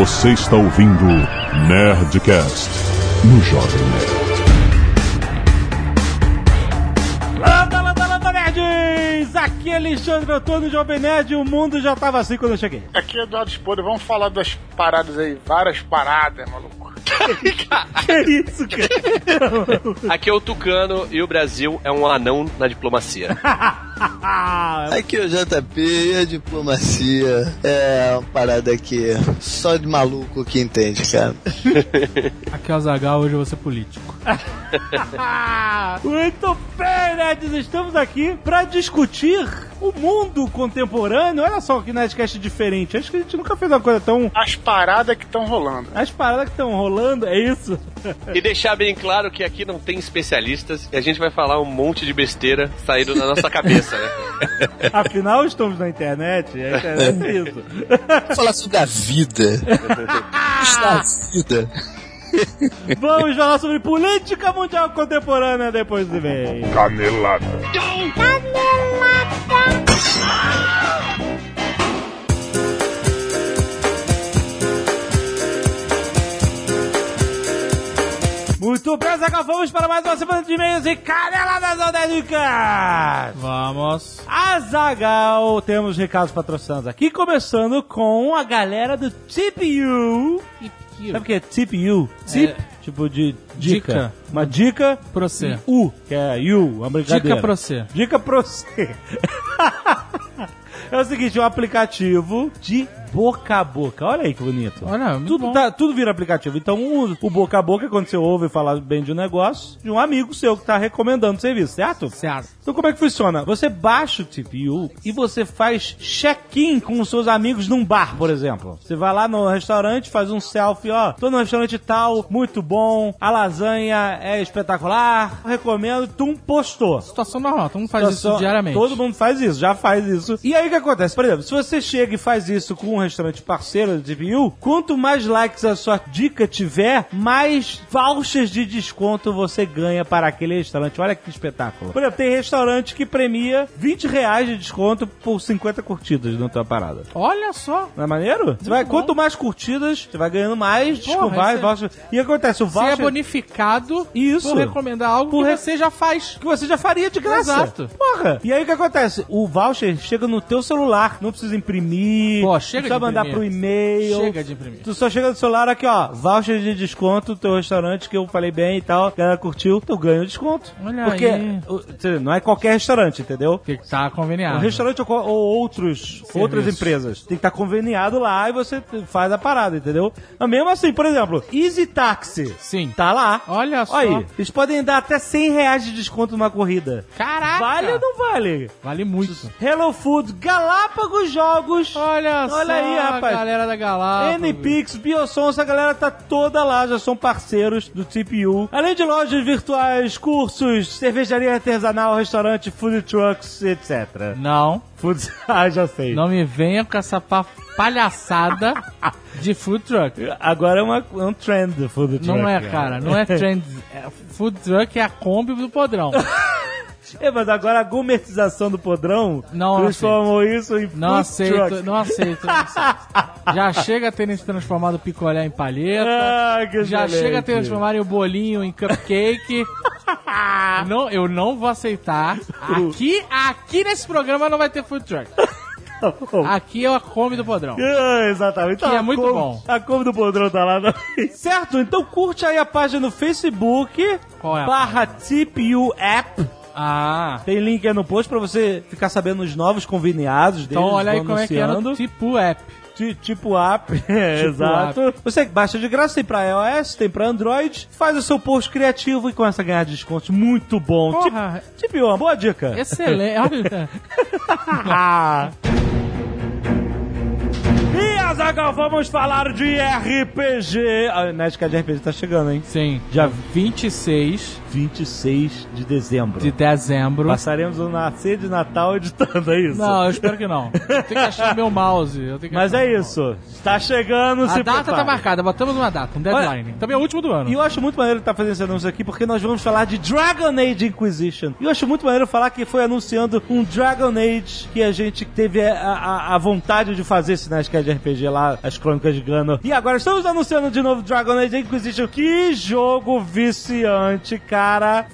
Você está ouvindo Nerdcast no Jovem Nerd. Landa, landa, landa, nerds! Aqui é Alexandre Antônio Jovem Nerd o mundo já tava assim quando eu cheguei. Aqui é Eduardo Spoder, vamos falar das paradas aí, várias paradas, maluco. Que isso, cara? Aqui é o Tucano e o Brasil é um anão na diplomacia. Aqui é o JP e a diplomacia é uma parada que só de maluco que entende, cara. Aqui é o Zagal, hoje eu vou ser político. Muito bem, nerds! Estamos aqui pra discutir o mundo contemporâneo. Olha só que Nerdcast diferente. Acho que a gente nunca fez uma coisa tão... As paradas que estão rolando. As paradas que estão rolando, é isso? E deixar bem claro que aqui não tem especialistas e a gente vai falar um monte de besteira saído da nossa cabeça, né? Afinal, estamos na internet. A internet é isso. Vamos falar sobre a vida. Está a vida. Vamos falar sobre política mundial contemporânea depois do e-mail. Canelada. Muito bem, Zagal, vamos para mais uma semana de e-mails e caneladas odélicas! Vamos. Azagal, temos recados patrocinados aqui, começando com a galera do TPU. Sabe o que é TPU? Tip, tipo de dica. Dica. Uma dica Pro você. U, que é U, uma brincadeira. Dica pra você. Dica pra você. é o seguinte, um aplicativo de boca a boca. Olha aí que bonito. Olha, muito tudo, bom. tá- tudo vira aplicativo. Então, o, o boca a boca é quando você ouve falar bem de um negócio de um amigo seu que tá recomendando o serviço, certo? Certo. Então como é que funciona? Você baixa o TPU e você faz check-in com os seus amigos num bar, por exemplo. Você vai lá no restaurante, faz um selfie, ó, tô no restaurante tal, muito bom, a lasanha é espetacular, recomendo, tum, postou. Situação normal, todo mundo faz Situação- isso diariamente. Todo mundo faz isso, já faz isso. E aí o que acontece? Por exemplo, se você chega e faz isso com um restaurante parceiro do TPU, quanto mais likes a sua dica tiver, mais vouchers de desconto você ganha para aquele restaurante. Olha que espetáculo. Por exemplo, tem restaurante que premia 20 reais de desconto por 50 curtidas na tua parada. Olha só. Não é maneiro? Você vai, quanto mais curtidas, você vai ganhando mais desconto. Mais é- voucher. E o que acontece? O Você é voucher bonificado Isso. por recomendar algo Por que você já faz. que você já faria de graça. Exato. Porra. E aí o que acontece? O voucher chega no teu celular, não precisa imprimir, Pô, chega de mandar imprimir. pro e-mail. Chega de imprimir. Tu só chega no celular aqui, ó, voucher de desconto do teu restaurante que eu falei bem e tal, a galera curtiu, tu ganha o desconto. Olha Porque aí. o- você- não é qualquer restaurante, entendeu? Que tá O conveniado. restaurante ou, ou outros, outras empresas. Tem que estar conveniado lá e você faz a parada, entendeu? Mas mesmo assim, por exemplo, Easy Taxi. Sim. Tá lá. Olha só. Olha aí, eles podem dar até 100 reais de desconto numa corrida. Caraca. Vale ou não vale? Vale muito. Hello Food, Galápagos Jogos. Olha, só Olha aí, rapaz. a galera da Galápagos. NPix, Biosom, essa galera tá toda lá, já são parceiros do TPU. Além de lojas virtuais, cursos, cervejaria artesanal, restaurante, food trucks, etc. Não, Food... ah, já sei. não me venha com essa pa- palhaçada de food truck. Agora é, uma, é um trend do food truck. Não é, cara, não é trend. É, food truck é a Kombi do podrão. É, mas agora a gourmetização do podrão Não transformou isso em Não food aceito, truck. não aceito, não aceito. Já chega a terem se transformado o picolé em palheta. Ah, que já excelente. chega a transformarem o bolinho em cupcake. não, eu não vou aceitar. Aqui, aqui nesse programa não vai ter food truck. Aqui é a Kombi do podrão. Ah, exatamente. Que é a muito Kombi- bom. A Kombi do Podrão tá lá. certo? Então curte aí a página no Facebook. Qual é barra TPU App. Ah. Tem link aí no post pra você ficar sabendo os novos conveniados deles. Então olha aí como é que é no anunciando. tipo app. Ti- Tipo app, é, exato. app. Você baixa de graça, tem pra iOS, tem pra Android, faz o seu post criativo e começa a ganhar descontos muito bom. Porra. Tipo, tipo uma boa dica. Excelente. E Azagal, vamos falar de RPG. A Nerdcast de RPG tá chegando, hein? Sim. Dia 26 26 de dezembro. de dezembro. Passaremos o nascer de Natal editando, é isso? Não, eu espero que não. Eu tenho que achar meu mouse. Mas é isso. Está chegando, mouse. se A data prepare. tá marcada, botamos uma data, um deadline. Também é o último do ano. E eu acho muito maneiro estar fazendo esse anúncio aqui, porque nós vamos falar de Dragon Age Inquisition. E eu acho muito maneiro falar que foi anunciando um Dragon Age que a gente teve a, a- a vontade de fazer esse Nerdcast de RPG lá as crônicas de Gano. E agora estamos anunciando de novo Dragon Age Inquisition. Que jogo viciante, cara.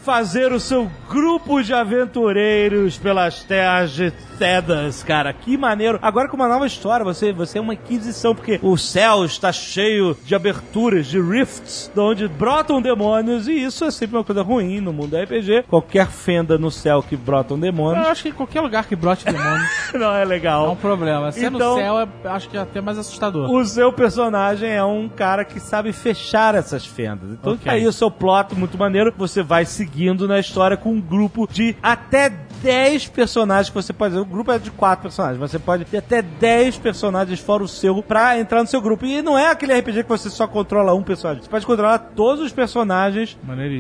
Fazer o seu grupo de aventureiros pelas terras de Tedas, cara. Que maneiro. Agora com uma nova história, você, você é uma inquisição, porque o céu está cheio de aberturas, de rifts, de onde brotam demônios, e isso é sempre uma coisa ruim no mundo RPG. Qualquer fenda no céu que brotam Eu demônios acho que em qualquer lugar que brote demônio não é é legal. um problema. Se é Então- no céu, é- acho que é até mais assustador. O seu personagem é um cara que sabe fechar essas fendas. Então Ok. tá aí o seu plot muito maneiro. Você vai seguindo na história com um grupo de até 10 personagens que você pode. O grupo é de 4 personagens. Você pode ter até 10 personagens fora o seu pra entrar no seu grupo. E não é aquele RPG que você só controla um personagem. Você pode controlar todos os personagens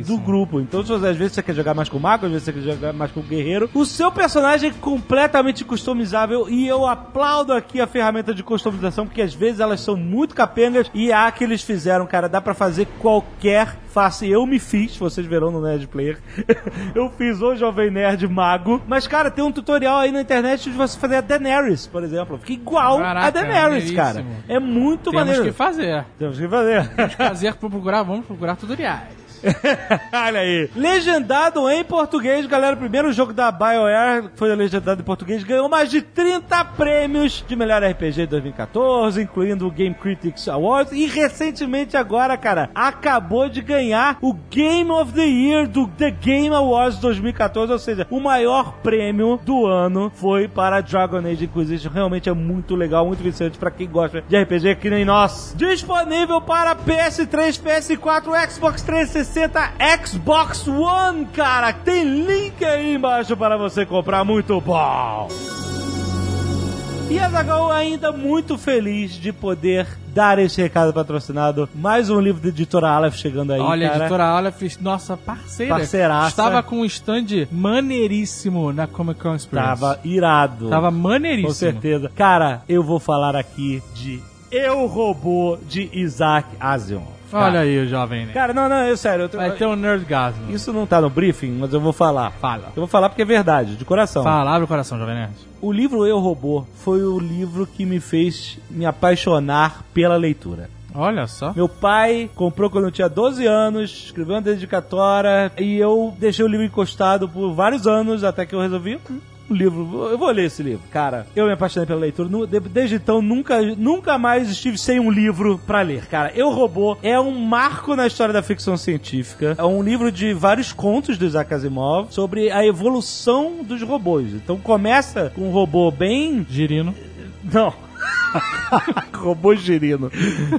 do grupo. Então, você, às vezes você quer jogar mais com o mago, às vezes você quer jogar mais com o guerreiro. O seu personagem é completamente customizável e eu aplaudo aqui a ferramenta de customização, porque às vezes elas são muito capengas e há que eles fizeram, cara. Dá pra fazer qualquer face. Eu me fiz, vocês verão no Nerd Player. eu fiz o Jovem Nerd Mago. Mas, cara, tem um tutorial aí na internet de você fazer a Daenerys, por exemplo. Fica igual a Caraca, Daenerys, cara. maneiríssimo. É muito Temos maneiro. que fazer. Temos que fazer. Fazer pra procurar, vamos procurar tutoriais. Olha aí. Legendado em português, galera. Primeiro jogo da BioWare foi legendado em português ganhou mais de 30 prêmios de melhor RPG de 2014, incluindo o Game Critics Awards. E recentemente, agora, cara, acabou de ganhar o Game of the Year do The Game Awards 2014. Ou seja, o maior prêmio do ano foi para Dragon Age Inquisition. Realmente é muito legal, muito viciante pra quem gosta de RPG que nem nós. Disponível para PS3, PS4, Xbox 360, Xbox One, cara. Tem link aí embaixo para você comprar. Muito bom. E a Zagal ainda muito feliz de poder dar esse recado patrocinado. Mais um livro da editora Aleph chegando aí, Olha, a cara. editora Aleph, nossa parceira. Parceiraça. Estava com um stand maneiríssimo na Comic Con Experience. Tava irado. Tava maneiríssimo. Com certeza. Cara, eu vou falar aqui de Eu Robô de Isaac Asimov. Cara. Olha aí o jovem, né? Cara, não, não, eu sério. Eu tô- Vai ter um nerdgasmo. Isso não tá no briefing, mas eu vou falar. Fala. Eu vou falar porque é verdade, de coração. Fala, abre o coração, jovem nerd. O livro Eu Robô foi o livro que me fez me apaixonar pela leitura. Olha só. Meu pai comprou quando eu tinha 12 anos, escreveu uma dedicatória e eu deixei o livro encostado por vários anos até que eu resolvi. "Hum, O livro, eu vou ler esse livro. Cara, eu me apaixonei pela leitura. Desde então, nunca, nunca mais estive sem um livro pra ler. Cara, Eu Robô é um marco na história da ficção científica. É um livro de vários contos do Isaac Asimov sobre a evolução dos robôs. Então começa com um robô bem Girino. não. robô girino.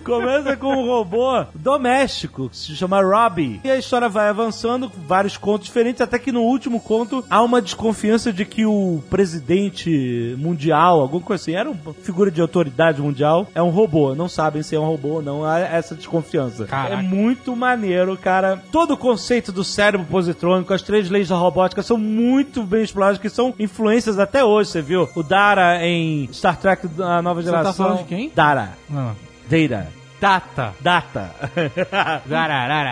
Começa com um robô doméstico, que se chama Robbie. E a história vai avançando, vários contos diferentes, até que no último conto há uma desconfiança de que o presidente mundial, alguma coisa assim, era uma figura de autoridade mundial, é um robô. Não sabem se é um robô ou não, há essa desconfiança. Caraca. É muito maneiro, cara. Todo o conceito do cérebro positrônico, as três leis da robótica são muito bem exploradas, que são influências até hoje, você viu? O Dara em Star Trek da nova Você tá falando de quem? Dara. Não. Data. Data. Data.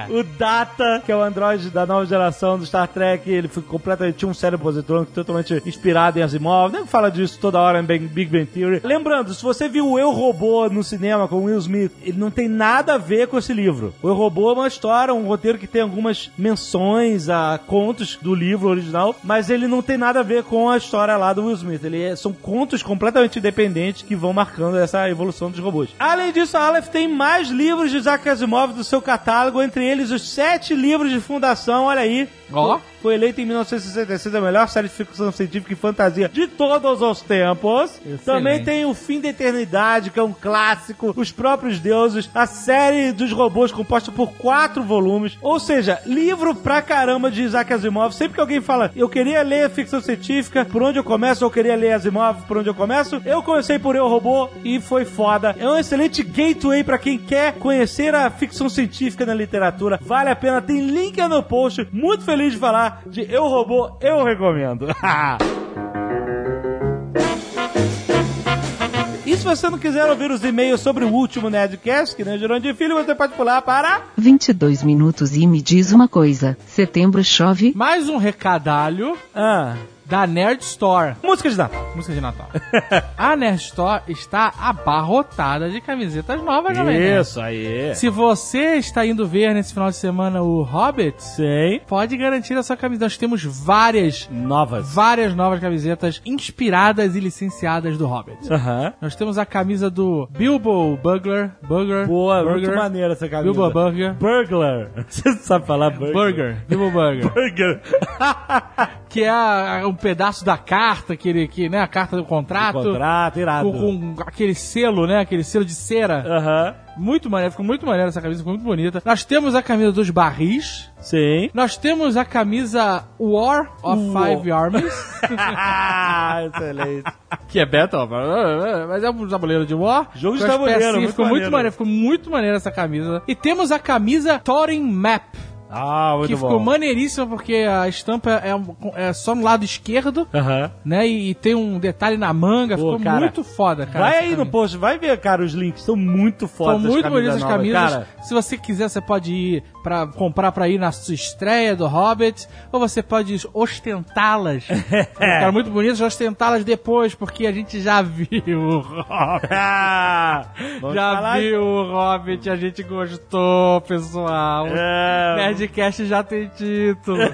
O Data, que é o androide da nova geração do Star Trek, ele foi completamente tinha um cérebro positrônico totalmente inspirado em Asimov. Nem fala disso toda hora em Big Bang Theory. Lembrando, se você viu o Eu Robô no cinema com Will Smith, ele não tem nada a ver com esse livro. O Eu Robô é uma história, um roteiro que tem algumas menções a contos do livro original, mas ele não tem nada a ver com a história lá do Will Smith. Ele é- são contos completamente independentes que vão marcando essa evolução dos robôs. Além disso, a Aleph tem mais livros de Isaac Asimov do seu catálogo, entre eles os sete livros de fundação, olha aí. Ó. Foi eleito em 1966 a melhor série de ficção científica e fantasia de todos os tempos. Também tem O Fim da Eternidade, que é um clássico, Os Próprios Deuses, a série dos robôs composta por quatro volumes. Ou seja, livro pra caramba de Isaac Asimov. Sempre que alguém fala, eu queria ler ficção científica, por onde eu começo? Eu queria ler Asimov, por onde eu começo? Eu comecei por Eu Robô e foi foda. É um excelente gateway pra quem quer conhecer a ficção científica na literatura. Vale a pena, tem link no post. Muito feliz de falar de Eu Robô, eu recomendo. E se você não quiser ouvir os e-mails sobre o último Nerdcast, que nem Jurandir Filho, você pode pular para... 22 minutos e me diz uma coisa. Setembro chove? Mais um recadalho. Ah, da Nerd Store. Música de Natal. Música de Natal. a Nerd Store está abarrotada de camisetas novas, Jovem Nerd. Isso aí. Se você está indo ver nesse final de semana o Hobbit, Sim. pode garantir a sua camisa. Nós temos várias, Novas. várias novas camisetas inspiradas e licenciadas do Hobbit. Nós temos a camisa do Bilbo Bugler. Burger. Boa, Burger. muito maneira essa camisa. Bilbo Burger. Burglar. Você sabe falar burger? Burger. Bilbo Burger. Burger. que é a- um pedaço da carta, que ele, que, né, a carta do contrato. Contrato, irado. Com, com aquele selo, né? Aquele selo de cera. Aham. Muito maneiro, ficou muito maneiro essa camisa, ficou muito bonita. Nós temos a camisa dos barris. Sim. Nós temos a camisa War of War. Five Armies. Excelente. que é Battle, mas é um tabuleiro de War. Jogo de tabuleiro, muito ficou maneiro. muito maneiro, ficou muito maneiro essa camisa. E temos a camisa Thorin Map. Ah, muito que bom. ficou maneiríssima porque a estampa é, é só no lado esquerdo, Aham. né? E, e tem um detalhe na manga, Pô, ficou cara, muito foda, cara. Vai aí no camisa. post, vai ver, cara, os links. São muito São fodas muito bonitas as camisas. Cara, Se você quiser, você pode ir para comprar pra ir na sua estreia do Hobbit, ou você pode ostentá-las. Ficaram muito bonitas, ostentá-las depois, porque a gente já viu o Hobbit. Ah, Já viu o Hobbit, a gente gostou, pessoal. É. Nerdcast já tem título.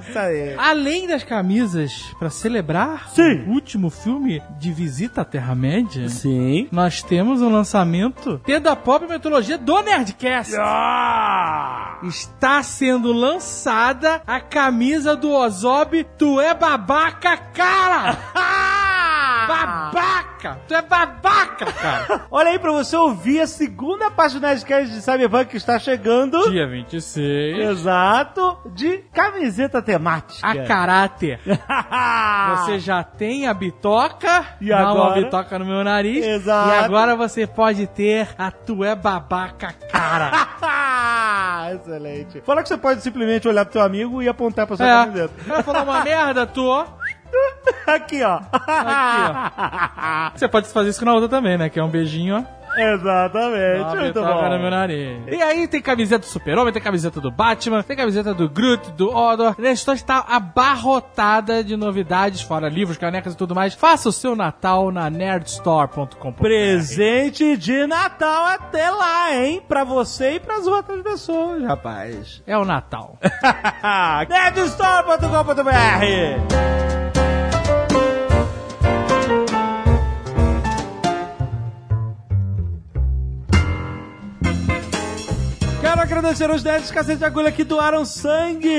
Isso aí. Além das camisas pra celebrar Sim. o último filme de Visita à Terra-média, nós temos um lançamento tendo a pop mitologia do Nerdcast. Ah! Está sendo lançada a camisa do Ozob Tu é babaca, cara! babaca! Tu é babaca, cara! Olha aí pra você ouvir a segunda parte do Nerdcast de Cyberpunk que está chegando. Dia 26. Exato, de camiseta temática. A caráter. Você já tem a bitoca, E dá uma agora? bitoca no meu nariz. Exato. E agora você pode ter a tu é babaca, cara. Excelente. Fala que você pode simplesmente olhar pro teu amigo e apontar pra sua é. camiseta. Vai falar uma merda, tu. Aqui, ó. Aqui, Você pode fazer isso com a outra também, né? Que é um beijinho, ó. Exatamente. Muito bom. no meu nariz. E aí tem camiseta do Super-Homem, tem camiseta do Batman, tem camiseta do Groot, do Odor. A história está abarrotada de novidades, fora livros, canecas e tudo mais. Faça o seu Natal na nerdstore.com. Presente de Natal até lá, hein? Pra você e pras outras pessoas, rapaz. É o Natal. Nerdstore.com.br Quero agradecer aos 10 cacete de agulha que doaram sangue.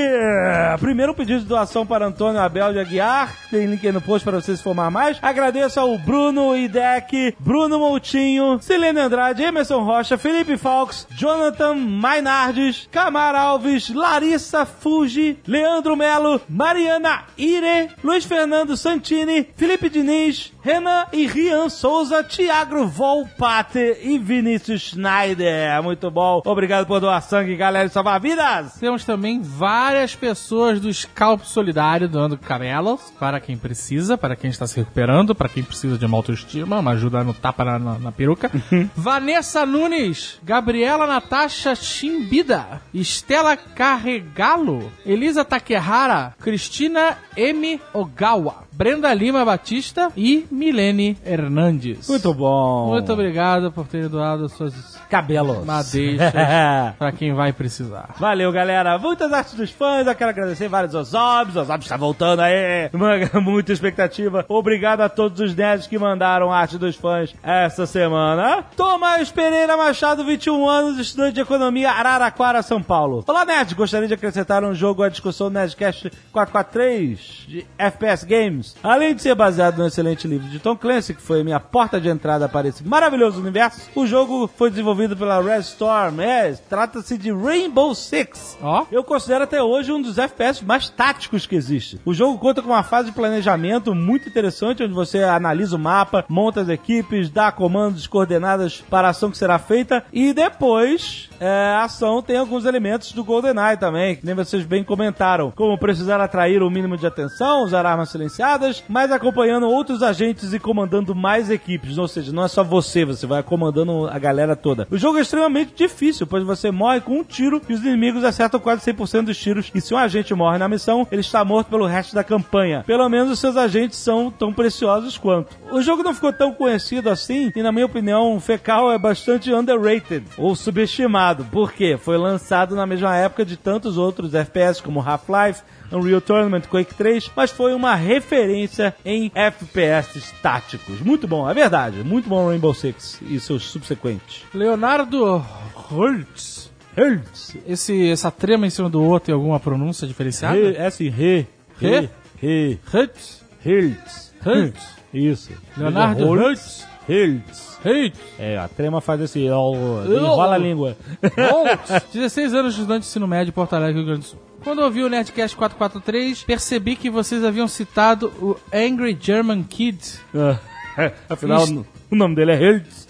Primeiro pedido de doação para Antônio Abel de Aguiar. Tem link aí no post para você se formar mais. Agradeço ao Bruno Idec, Bruno Moutinho, Silene Andrade, Emerson Rocha, Felipe Falks, Jonathan Mainardes, Camar Alves, Larissa Fuji, Leandro Melo, Mariana Ire, Luiz Fernando Santini, Felipe Diniz, Renan e Rian Souza, Thiago Volpate e Vinícius Schneider. Muito bom. Obrigado por doar sangue, galera, e salvar vidas. Temos também várias pessoas do Scalp Solidário doando camelos para quem precisa, para quem está se recuperando, para quem precisa de uma autoestima, uma ajuda no tapa na, na- na peruca. Vanessa Nunes, Gabriela Natasha Chimbida, Estela Carregalo, Elisa Takehara, Cristina M. Ogawa, Brenda Lima Batista e Milene Hernandes. Muito bom. Muito obrigado por ter doado suas Cabelos. madeixas para quem vai precisar. Valeu, galera. Muitas artes dos fãs. Eu quero agradecer vários Ozobs. Ozobs está voltando aí. Muita expectativa. Obrigado a todos os nerds que mandaram arte dos fãs essa semana. Tomás Pereira Machado, 21 anos, estudante de economia, Araraquara, São Paulo. Olá, nerds. Gostaria de acrescentar um jogo à discussão do Nerdcast 443 de FPS Games. Além de ser baseado no excelente livro de Tom Clancy, que foi minha porta de entrada para esse maravilhoso universo, o jogo foi desenvolvido pela Red Storm. É, trata-se de Rainbow Six. Ó. Eu considero até hoje um dos FPS mais táticos que existe. O jogo conta com uma fase de planejamento muito interessante, onde você analisa o mapa, monta as equipes, dá comandos, coordenadas para a ação que será feita, e depois é, a ação tem alguns elementos do GoldenEye também, que nem vocês bem comentaram, como precisar atrair o mínimo de atenção, usar armas silenciadas, temporadas, mas acompanhando outros agentes e comandando mais equipes. Ou seja, não é só você, você vai comandando a galera toda. O jogo é extremamente difícil, pois você morre com um tiro e os inimigos acertam quase 100% dos tiros. E se um agente morre na missão, ele está morto pelo resto da campanha. Pelo menos os seus agentes são tão preciosos quanto. O jogo não ficou tão conhecido assim, e na minha opinião, Fecal é bastante underrated, ou subestimado. Por quê? Foi lançado na mesma época de tantos outros FPS como Half-Life, Unreal Tournament, Quake 3, mas foi uma referência em FPS táticos. Muito bom, é verdade. Muito bom Rainbow Six e seus subsequentes. Leonardo Holtz. Hertz. Esse, essa trema em cima do outro tem alguma pronúncia diferenciada? Re, é assim, re. Re? Re. Holtz. Hertz. Hertz. Isso. Leonardo Holtz. Hertz. Holtz. É, a trema faz esse... ó, Enrola a língua. Holtz. 16 anos de estudante de ensino médio em Porto Alegre, Rio Grande do Sul. Quando ouvi o Nerdcast 443, percebi que vocês haviam citado o Angry German Kid. É, Afinal, Isso. o nome dele é Hertz.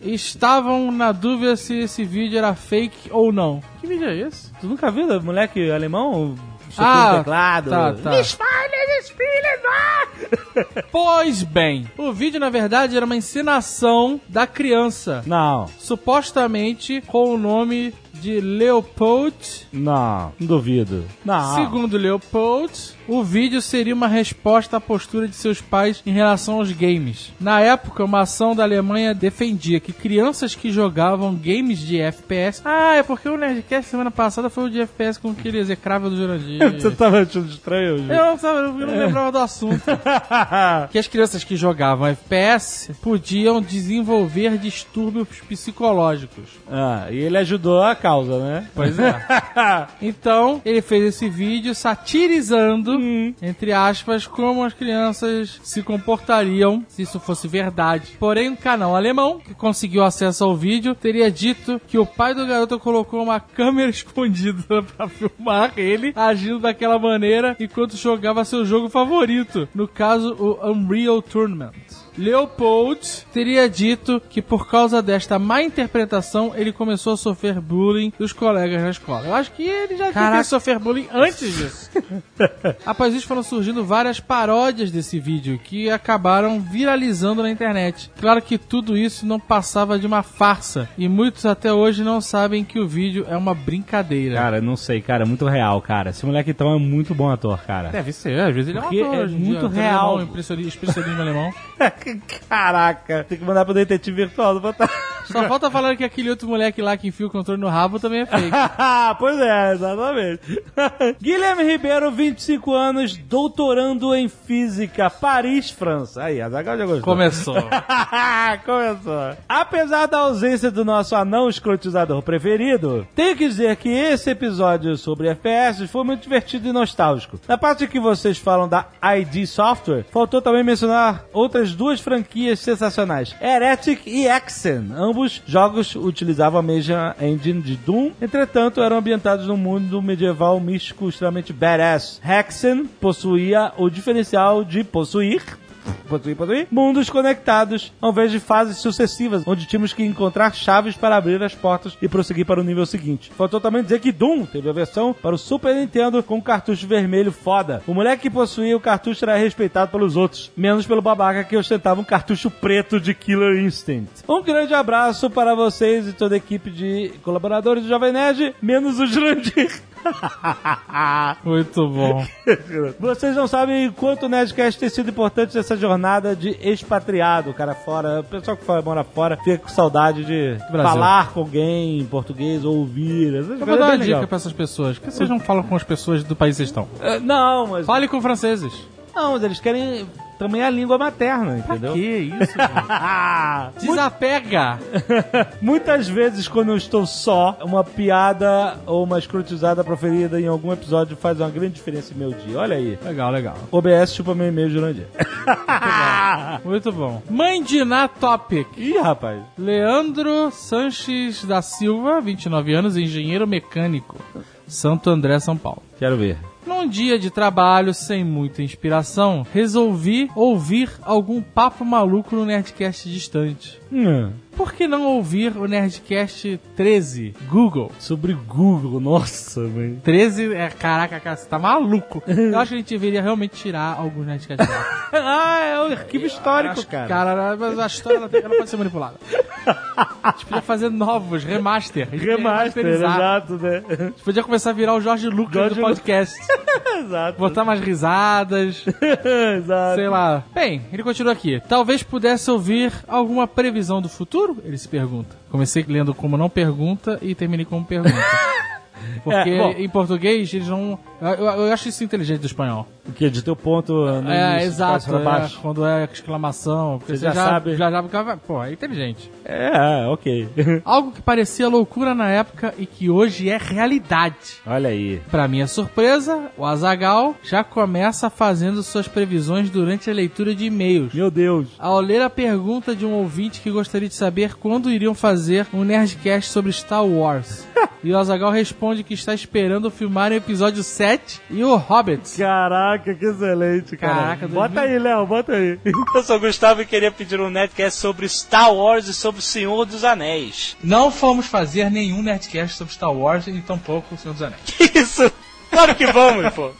E estavam na dúvida se esse vídeo era fake ou não. Que vídeo é esse? Tu nunca viu, moleque alemão? Chutando Ah, o teclado. tá, tá. Pois bem, o vídeo na verdade era uma encenação da criança, Não, supostamente com o nome de Leopold. não, não duvido. Não. Segundo Leopold, o vídeo seria uma resposta à postura de seus pais em relação aos games. Na época, uma ação da Alemanha defendia que crianças que jogavam games de FPS. Ah, é porque o Nerdcast semana passada foi o de FPS com aquele execrável do Jurandir. Você tava achando estranho? Ju? Eu não, sabe, eu não lembrava do assunto. que as crianças que jogavam FPS podiam desenvolver distúrbios psicológicos. ah, e ele ajudou a causa, né? Pois é. então, ele fez esse vídeo satirizando, entre aspas, como as crianças se comportariam se isso fosse verdade. Porém, um canal alemão, que conseguiu acesso ao vídeo, teria dito que o pai do garoto colocou uma câmera escondida pra filmar ele agindo daquela maneira enquanto jogava seu jogo favorito, no caso, o Unreal Tournament. Leopold teria dito que por causa desta má interpretação ele começou a sofrer bullying dos colegas na escola. Eu acho que ele já devia sofrer bullying antes disso. Após isso foram surgindo várias paródias desse vídeo que acabaram viralizando na internet. Claro que tudo isso não passava de uma farsa e muitos até hoje não sabem que o vídeo é uma brincadeira. Cara, não sei, cara, é muito real, cara. Esse moleque então é muito bom ator, cara. Deve ser, às vezes ele é um Porque ator é dia, muito ator real. alemão, impressioni- Expressionismo alemão. Caraca, tem que mandar pro detetive virtual do Fantástico. Só falta falar que aquele outro moleque lá que enfia o controle no rabo também é fake. pois é, exatamente. Guilherme Ribeiro, 25 anos, doutorando em física, Paris, França. Aí, a Zagal já gostou. Começou. Começou. Apesar da ausência do nosso anão escrotizador preferido, tenho que dizer que esse episódio sobre FPS foi muito divertido e nostálgico. Na parte que vocês falam da ID Software, faltou também mencionar outras duas franquias sensacionais, Heretic e Exen. Ambos jogos utilizavam a mesma engine de Doom, entretanto eram ambientados num mundo medieval místico extremamente badass. Hexen possuía o diferencial de possuir mundos conectados, ao invés de fases sucessivas, onde tínhamos que encontrar chaves para abrir as portas e prosseguir para o nível seguinte. Faltou também dizer que Doom teve a versão para o Super Nintendo com cartucho vermelho foda. O moleque que possuía o cartucho era respeitado pelos outros, menos pelo babaca que ostentava um cartucho preto de Killer Instinct. Um grande abraço para vocês e toda a equipe de colaboradores do Jovem Nerd, menos o Jurandir. Muito bom. Vocês não sabem quanto o Nerdcast tem sido importante nessa jornada de expatriado, cara fora. O pessoal que mora fora fica com saudade de falar com alguém em português, ouvir. Eu vou dar é uma bem legal. dica pra essas pessoas. Por que vocês não falam com as pessoas do país que vocês estão? É, Não, mas. Fale com franceses. Não, mas eles querem também a língua materna, entendeu? Que isso? Desapega! Muitas vezes, quando eu estou só, uma piada ou uma escrotizada proferida em algum episódio faz uma grande diferença em meu dia. Olha aí. Legal, legal. OBS chupa meu e-mail, Jurandir. Muito bom. Mãe de Na Topic. Ih, rapaz. Leandro Sanches da Silva, 29 anos, engenheiro mecânico. Santo André, São Paulo. Quero ver. Num dia de trabalho sem muita inspiração, resolvi ouvir algum papo maluco no Nerdcast distante. Hum, Por que não ouvir o Nerdcast 13, Google? sobre Google, nossa, velho. 13 é, caraca, cara, você tá maluco. Eu acho que a gente deveria realmente tirar alguns Nerdcasts lá. ah, é o arquivo histórico, Acho- cara. Cara, mas a história ela, tem- ela pode ser manipulada. A gente podia fazer novos, remaster. Remaster, exato, né? A gente podia começar a virar o Jorge Lucas Jorge do podcast. exato. Botar mais risadas. exato. Sei lá. Bem, ele continua aqui. Talvez pudesse ouvir alguma previsão do futuro? Ele se pergunta. Comecei lendo como não pergunta e terminei como pergunta. Porque É, em português eles não. Eu, eu- eu acho isso inteligente do espanhol. O que? De teu ponto no é, início, exato. pra é, baixo. quando é exclamação. porque Você já sabe. Já sabe que Pô, é inteligente. É, ok. Algo que parecia loucura na época e que hoje é realidade. Olha aí. Pra minha surpresa, o Azagal já começa fazendo suas previsões durante a leitura de e-mails. Meu Deus. Ao ler a pergunta de um ouvinte que gostaria de saber quando iriam fazer um Nerdcast sobre Star Wars. e o Azagal responde que está esperando filmar o episódio 7 e o Hobbit. Caraca, que excelente, cara. Caraca, bota 2000. aí, Léo, bota aí. Eu sou o Gustavo e queria pedir um Netcast sobre Star Wars e sobre o Senhor dos Anéis. Não fomos fazer nenhum Nerdcast sobre Star Wars e tampouco o Senhor dos Anéis. Que isso? Claro que vamos, pô.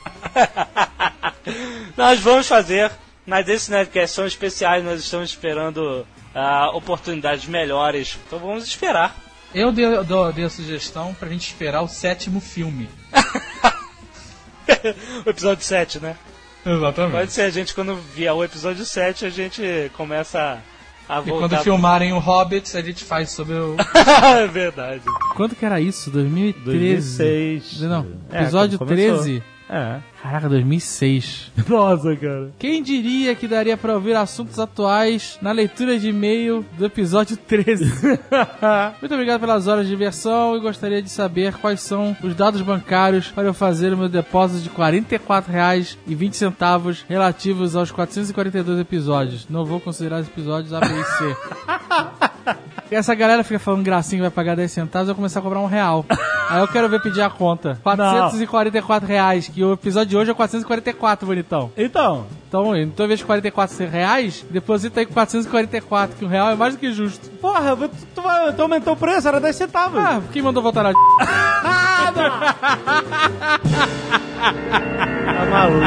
nós vamos fazer, mas esses Netcasts são especiais, nós estamos esperando ah, oportunidades melhores. Então vamos esperar. Eu dei, dou- dei a sugestão pra gente esperar o sétimo filme. o episódio 7, né? Exatamente. Pode ser, a gente quando vier o episódio 7, a gente começa a E voltar. quando filmarem o Hobbit, a gente faz sobre o. é verdade. Quanto que era isso? 2013? 2006. Não, É, episódio quando começou. 13. É. Caraca, 2006. Nossa, cara. Quem diria que daria pra ouvir assuntos atuais na leitura de e-mail do episódio 13? Muito obrigado pelas horas de diversão e gostaria de saber quais são os dados bancários para eu fazer o meu depósito de R$ 44,20 relativos aos 442 episódios. Não vou considerar os episódios A, B e C. E essa galera fica falando gracinha que vai pagar 10 centavos, eu vou começar a cobrar um real. Aí eu quero ver pedir a conta. 444 reais, que o episódio de hoje é 444, bonitão. Então, Então, então, em vez de 44 reais, deposita aí com 444, que um real é mais do que justo. porra, tu, tu, tu aumentou o preço, era 10 centavos. Ah, quem mandou votar na... tá maluco.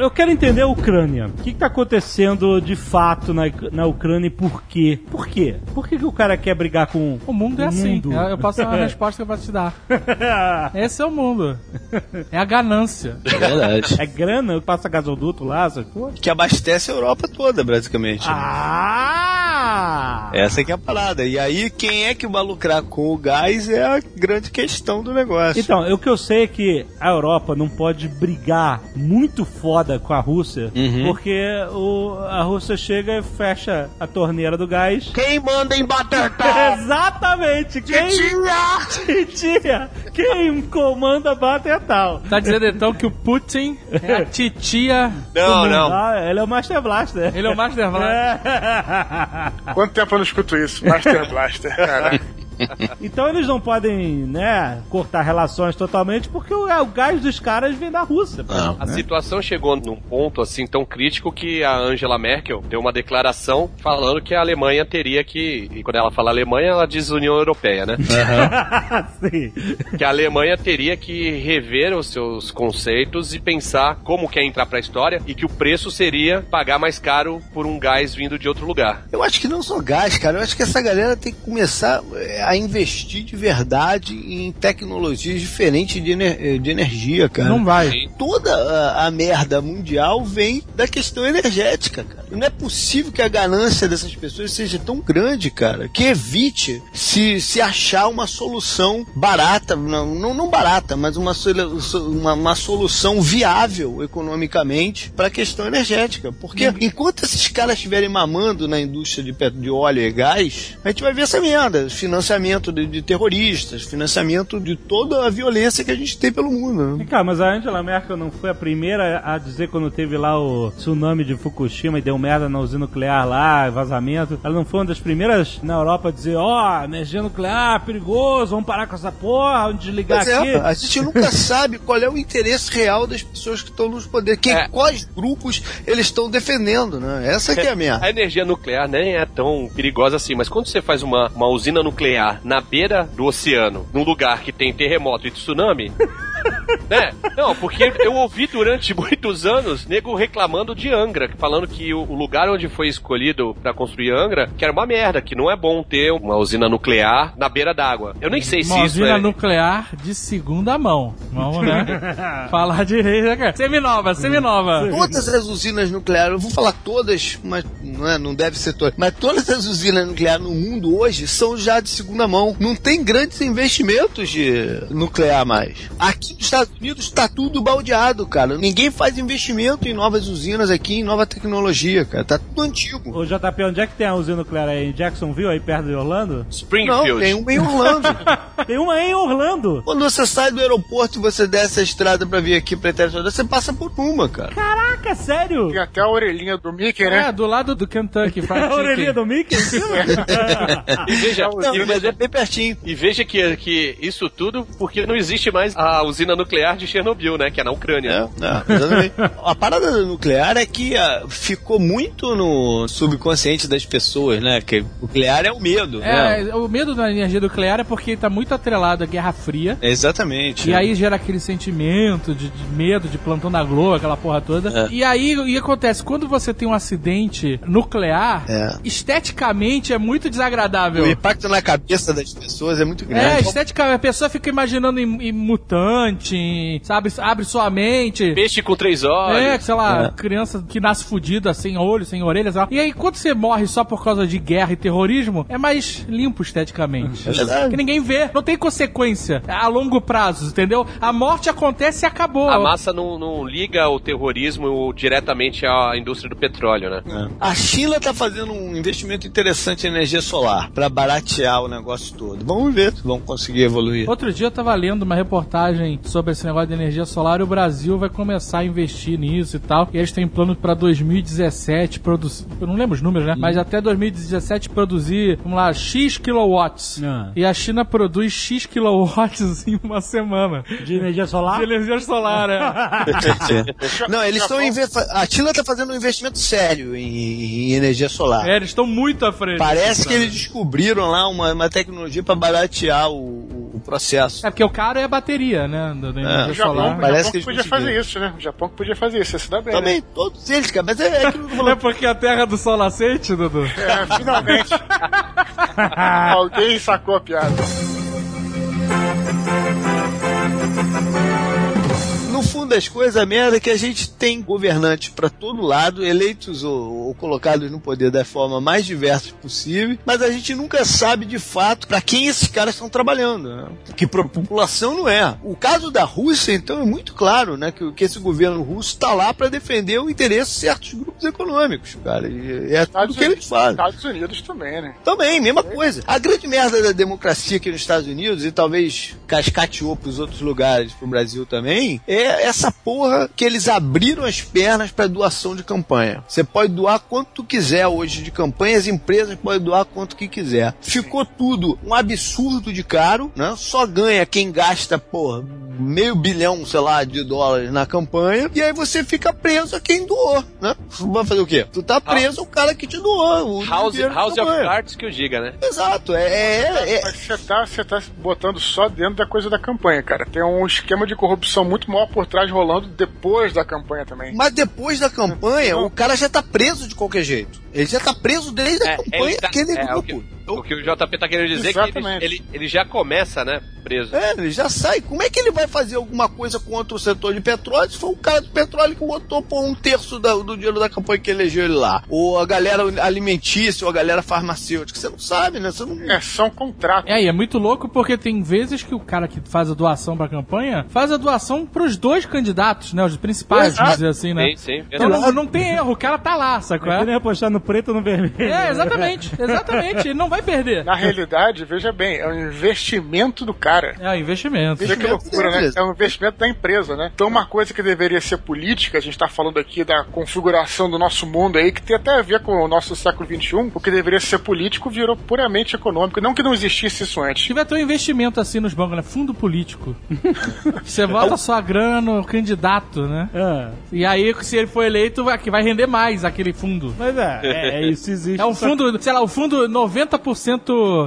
Eu quero entender a Ucrânia. O que está acontecendo de fato na, na Ucrânia e por quê? Por quê? Por que, que o cara quer brigar com O mundo é assim. mundo? Eu eu posso dar uma resposta que eu posso te dar. Esse é o mundo. É a ganância. É verdade. É grana? Passa gasoduto lá, essas coisas? que abastece a Europa toda, basicamente. Ah! Essa que é a parada. E aí, quem é que vai lucrar com o gás é a grande questão do negócio. Então, o que eu sei é que a Europa não pode brigar muito foda com a Rússia, Uhum. porque o, a Rússia chega e fecha a torneira do gás. Quem manda em bater Exatamente! Quem... Titia! Quem comanda bater tal. Tá dizendo então que o Putin é a titia... Não, não. Ah, ele é o Master Blaster. Ele é o Master Blaster. É. Quanto tempo eu não escuto isso? Master Blaster, cara. Então eles não podem, né, cortar relações totalmente porque o, o gás dos caras vem da Rússia. Não. A situação chegou num ponto assim tão crítico que a Angela Merkel deu uma declaração falando que a Alemanha teria que, e quando ela fala Alemanha, ela diz União Europeia, né? Sim. que a Alemanha teria que rever os seus conceitos e pensar como quer entrar pra história e que o preço seria pagar mais caro por um gás vindo de outro lugar. Eu acho que não só gás, cara. Eu acho que essa galera tem que começar é, a investir de verdade em tecnologias diferentes de, ener- eh, de energia, cara. Não vai. Toda a, a merda mundial vem da questão energética, cara. Não é possível que a ganância dessas pessoas seja tão grande, cara, que evite se, se achar uma solução barata, não, não, não barata, mas uma, uma, uma solução viável economicamente para a questão energética. Porque enquanto esses caras estiverem mamando na indústria de, de óleo e gás, a gente vai ver essa merda. Financiamento financiamento de, de terroristas, financiamento de toda a violência que a gente tem pelo mundo. né? Vem cá, mas a Angela Merkel não foi a primeira a dizer quando teve lá o tsunami de Fukushima e deu merda na usina nuclear lá, vazamento. Ela não foi uma das primeiras na Europa a dizer, ó, energia nuclear, perigoso, vamos parar com essa porra, vamos desligar Pois aqui. é, a gente nunca sabe qual é o interesse real das pessoas que estão nos poderes, quem, É. quais grupos eles estão defendendo, né? Essa que é a minha. A energia nuclear nem é tão perigosa assim, mas quando você faz uma, uma usina nuclear na beira do oceano, num lugar que tem terremoto e tsunami. né? Não, porque eu ouvi durante muitos anos nego reclamando de Angra, falando que o, lugar onde foi escolhido pra construir Angra, que era uma merda, que não é bom ter uma usina nuclear na beira d'água. Eu nem sei se Uma isso usina é. nuclear de segunda mão. Vamos, né? Falar direito, né, cara? Seminova, seminova. Todas as usinas nucleares, eu vou falar todas, mas não, é, não deve ser todas, mas todas as usinas nucleares no mundo hoje são já de segunda mão. Não tem grandes investimentos de nuclear mais. Aqui nos Estados Unidos está tudo baldeado, cara. Ninguém faz investimento em novas usinas aqui, em nova tecnologia, cara. Tá tudo antigo. Ô JP, onde é que tem a usina nuclear aí? Em Jacksonville, aí perto de Orlando? Não, Springfield. tem uma em Orlando. Tem uma aí em Orlando. Quando você sai do aeroporto e você desce a estrada pra vir aqui pra Itajaí, você passa por uma, cara. Caraca, sério? Tem até a orelhinha do Mickey, né? É, do lado do Kentucky Fried A orelhinha do Mickey? E veja, Não, e, mas é bem pertinho. e veja que, que isso tudo porque não existe mais a usina nuclear de Chernobyl, né? Que é na Ucrânia. É, é, a parada da nuclear é que ah, ficou muito no subconsciente das pessoas, né? Que nuclear é o medo, né? É, o medo da energia nuclear é porque tá muito atrelado à Guerra Fria. Exatamente. E aí gera aquele sentimento de, de medo, de plantão da Globo, aquela porra toda. É. E aí o que acontece? Quando você tem um acidente nuclear, É. esteticamente é muito desagradável. O impacto na cabeça das pessoas é muito É, grande. esteticamente, a pessoa fica imaginando em, em mutante, sabe, abre sua mente. Peixe com três olhos. É, sei lá, É. criança que nasce fudida, sem olho, sem orelhas. E aí, quando você morre só por causa de guerra e terrorismo, é mais limpo esteticamente. É verdade. Porque ninguém vê, não tem consequência a longo prazo, entendeu? A morte acontece e acabou. A massa não, não liga o terrorismo diretamente à indústria do petróleo, né? É. A China tá fazendo um investimento interessante em energia solar pra baratear o negócio todo. Vamos ver se vão conseguir evoluir. Outro dia eu tava lendo uma reportagem sobre esse negócio de energia solar e o Brasil vai começar a investir nisso e tal. E eles têm plano pra 2017 produzir. Eu não lembro os números, né? Mas até 2017 produzir, vamos lá, X kilowatts. Ah. E a China produz X kilowatts em uma semana. De energia solar? De energia solar, é. Não, eles estão A China tá fazendo um investimento sério em, em energia solar. é, eles estão muito à frente. Parece que eles descobriram lá uma, uma tecnologia pra baratear o, o- o processo. É porque o caro é a bateria, né? Da, da energia O Japão, o Parece Japão que podia fazer isso, né? O Japão que podia fazer isso, ia se dar bem. né? Também, todos eles, cara. Mas é, é aquilo que é porque a terra do sol nascente, Dudu? É, finalmente. Alguém sacou a piada. Das coisas, a merda é que a gente tem governantes pra todo lado, eleitos ou, ou colocados no poder da forma mais diversa possível, mas a gente nunca sabe de fato pra quem esses caras estão trabalhando. Né? Que pra população não é. O caso da Rússia, então, é muito claro, né? Que, que esse governo russo tá lá pra defender o interesse de certos grupos econômicos, cara. E é tudo que eles fazem. Estados Unidos também, né? Também, mesma coisa. A grande merda da democracia aqui nos Estados Unidos, e talvez cascateou pros outros lugares, pro Brasil também, é essa porra que eles abriram as pernas pra doação de campanha. Você pode doar quanto tu quiser hoje de campanha, as empresas podem doar quanto que quiser. Ficou tudo um absurdo de caro, né? Só ganha quem gasta, porra, meio bilhão, sei lá, de dólares na campanha, e aí você fica preso a quem doou, né? Vai fazer o quê? Tu tá preso ao cara que te doou. o House, House of. Cards que eu diga, né? Exato, é, é, é- Mas você tá, você tá botando só dentro da coisa da campanha, cara. Tem um esquema de corrupção muito maior por trás rolando depois da campanha também. Mas depois da campanha, o cara já tá preso de qualquer jeito. Ele já tá preso desde a campanha ele tá- daquele é, o, grupo. O que o JP tá querendo dizer é que ele, Exatamente. ele, ele já começa, né, preso. É, ele já sai. Como é que ele vai fazer alguma coisa contra o setor de petróleo se foi o cara do petróleo que botou por um terço da- do dinheiro da campanha que elegeu ele lá? Ou a galera alimentícia, ou a galera farmacêutica. Você não sabe, né? Você não. É, são contratos. É, e é muito louco porque tem vezes que o cara que faz a doação pra campanha faz a doação pros dois candidatos, né? Os principais, vamos dizer assim, né? Sim, sim. Então não, não tem erro, o cara tá lá, sacou? Ele ia apostar no preto ou no vermelho. É, exatamente, exatamente. Ele não vai perder. Na realidade, veja bem, é um investimento do cara. É, o investimento. Veja que loucura, né? É um investimento da empresa, né? Então, uma coisa que deveria ser política, a gente tá falando aqui da configuração do nosso mundo aí, que tem até a ver com o nosso século XXI, o que deveria ser político virou puramente econômico. Não que não existisse isso antes. Tiver ter um investimento assim nos bancos, né? Fundo político. Você bota sua grana no candidato, né? Ah, E aí, se ele for eleito, vai, que vai render mais aquele fundo. mas é, é, é isso existe. É um fundo, sei lá, o fundo 90%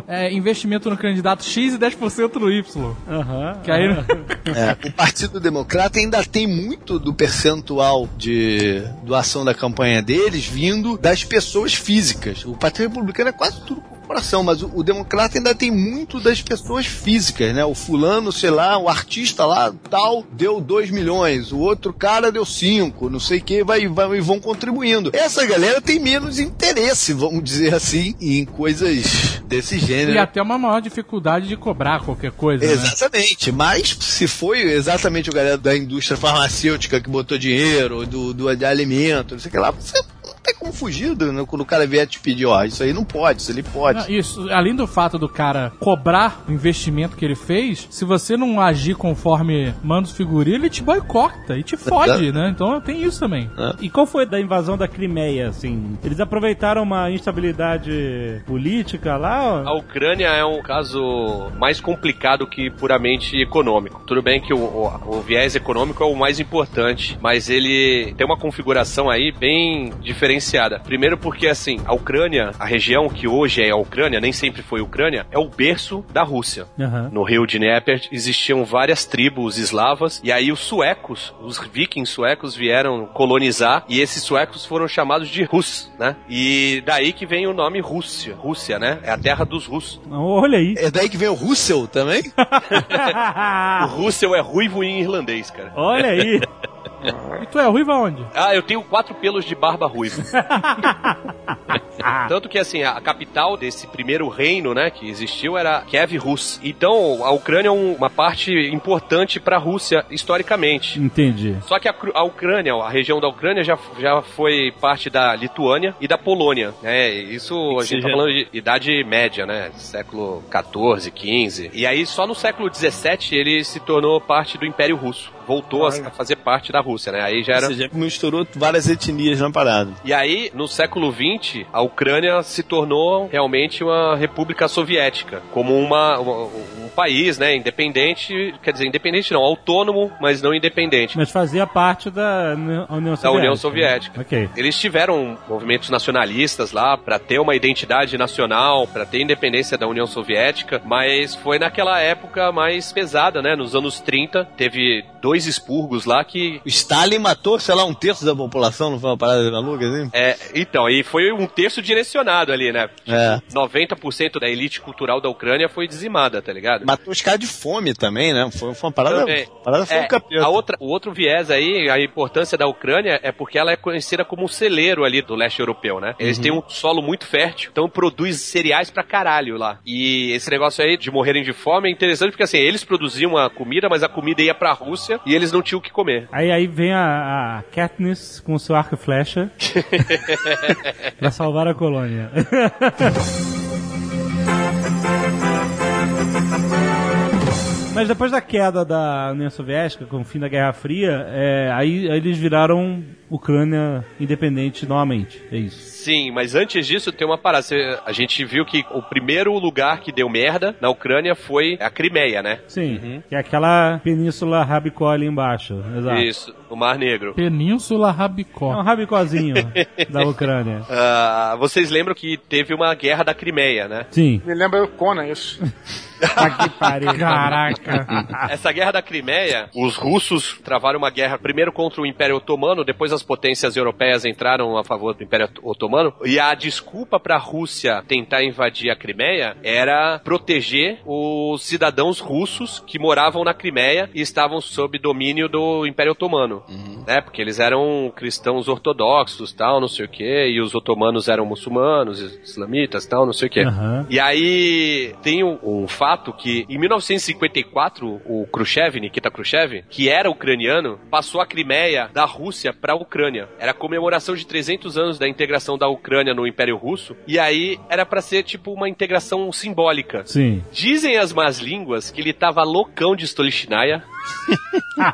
é investimento no candidato X e 10% no Y. Aham. Que aí. É, o Partido Democrata ainda tem muito do percentual de doação da campanha deles vindo das pessoas físicas. O Partido Republicano é quase tudo corporação, mas o, o Democrata ainda tem muito das pessoas físicas, né? O fulano, sei lá, o artista lá, tal, deu 2 milhões, o outro cara deu 5, não sei o que, vai, vai, e vão contribuindo. Essa galera tem menos interesse, vamos dizer assim, em coisas desse gênero. E até uma maior dificuldade de cobrar qualquer coisa, né? Exatamente, mas se foi exatamente o galera da indústria farmacêutica que botou dinheiro, do, do de alimento, não sei o que lá, você tem como fugir do, né, quando o cara vier te pedir, ó, isso aí não pode, isso ali pode. Não, Isso, além do fato do cara cobrar o investimento que ele fez, se você não agir conforme manda o figurino, ele te boicota e te fode, né? Então tem isso também. E qual foi da invasão da Crimeia, assim? Eles aproveitaram uma instabilidade política lá? A Ucrânia é um caso mais complicado que puramente econômico. Tudo bem que o, o- o viés econômico é o mais importante, mas ele tem uma configuração aí bem diferenciada. Primeiro porque, assim, a Ucrânia, a região que hoje é a Ucrânia, nem sempre foi Ucrânia, é o berço da Rússia. Aham. No rio de Dnieper existiam várias tribos eslavas e aí os suecos, os vikings suecos vieram colonizar e esses suecos foram chamados de Rus, né? E daí que vem o nome Rússia. Rússia, né? É a terra dos russos. Olha aí. É daí que vem o Russell também? O Russell é ruivo em irlandês, cara. Olha aí. E tu é ruiva onde? Ah, eu tenho quatro pelos de barba ruiva. Tanto que, assim, a capital desse primeiro reino, né, que existiu era Kiev Rus. Então, a Ucrânia é um- uma parte importante para a Rússia, historicamente. Entendi. Só que a, a Ucrânia, a região da Ucrânia já, já foi parte da Lituânia e da Polônia, né? Isso a gente tá falando de idade média, né? Século 14, 15. E aí só no século 17 ele se tornou parte do Império Russo. Voltou a, a fazer parte da Rússia, né? Aí já era Você já misturou várias etnias na parada. e aí, no século XX, a Ucrânia se tornou realmente uma república soviética, como uma, uma- um país, né, independente, quer dizer, independente não, autônomo, mas não independente. Mas fazia parte da União Soviética. Da União Soviética. Ok. Eles tiveram movimentos nacionalistas lá para ter uma identidade nacional, para ter independência da União Soviética, mas foi naquela época mais pesada, né? Nos anos 30, teve dois expurgos lá que O Stalin matou, sei lá, um terço da população, não foi uma parada maluca assim? É, então, e foi um terço direcionado ali, né? É. 90% da elite cultural da Ucrânia foi dizimada, tá ligado? Matou os caras de fome também, né? Foi, foi uma parada. Também. parada foi É, um capeta. a outra, o outro viés aí, a importância da Ucrânia é porque ela é conhecida como um celeiro ali do leste europeu, né? Eles Uhum. têm um solo muito fértil, então produz cereais pra caralho lá. E esse negócio aí de morrerem de fome é interessante porque assim, eles produziam a comida, mas a comida ia pra Rússia e eles não tinham o que comer. Aí, aí vem a, a Katniss com o seu arco e flecha pra salvar a colônia. Mas depois da queda da União Soviética, com o fim da Guerra Fria, é, aí, aí eles viraram Ucrânia independente novamente. É isso. Sim, mas antes disso tem uma parada. A gente viu que o primeiro lugar que deu merda na Ucrânia foi a Crimeia, né? Sim, que é aquela península rabicó ali embaixo. Exato. Isso, o Mar Negro. Península É um Rabicó. rabicózinho da Ucrânia. Ah, vocês lembram que teve uma guerra da Crimeia, né? Sim. Me lembra o Conan isso. Que pariu. Caraca. Essa guerra da Crimeia, os russos travaram uma guerra primeiro contra o Império Otomano, depois as potências europeias entraram a favor do Império Otomano. E a desculpa para a Rússia tentar invadir a Crimeia era proteger os cidadãos russos que moravam na Crimeia e estavam sob domínio do Império Otomano, né? Porque eles eram cristãos ortodoxos, tal, não sei o quê, e os otomanos eram muçulmanos, islamitas, tal, não sei o quê. Aham. E aí tem um, um fato que em 1954 o Khrushchev, Nikita Khrushchev, que era ucraniano, passou a Crimeia da Rússia para a Ucrânia. Era a comemoração de 300 anos da integração da Ucrânia no Império Russo. E aí era para ser tipo uma integração simbólica. Sim. Dizem as más línguas que ele tava loucão de Stolichnaya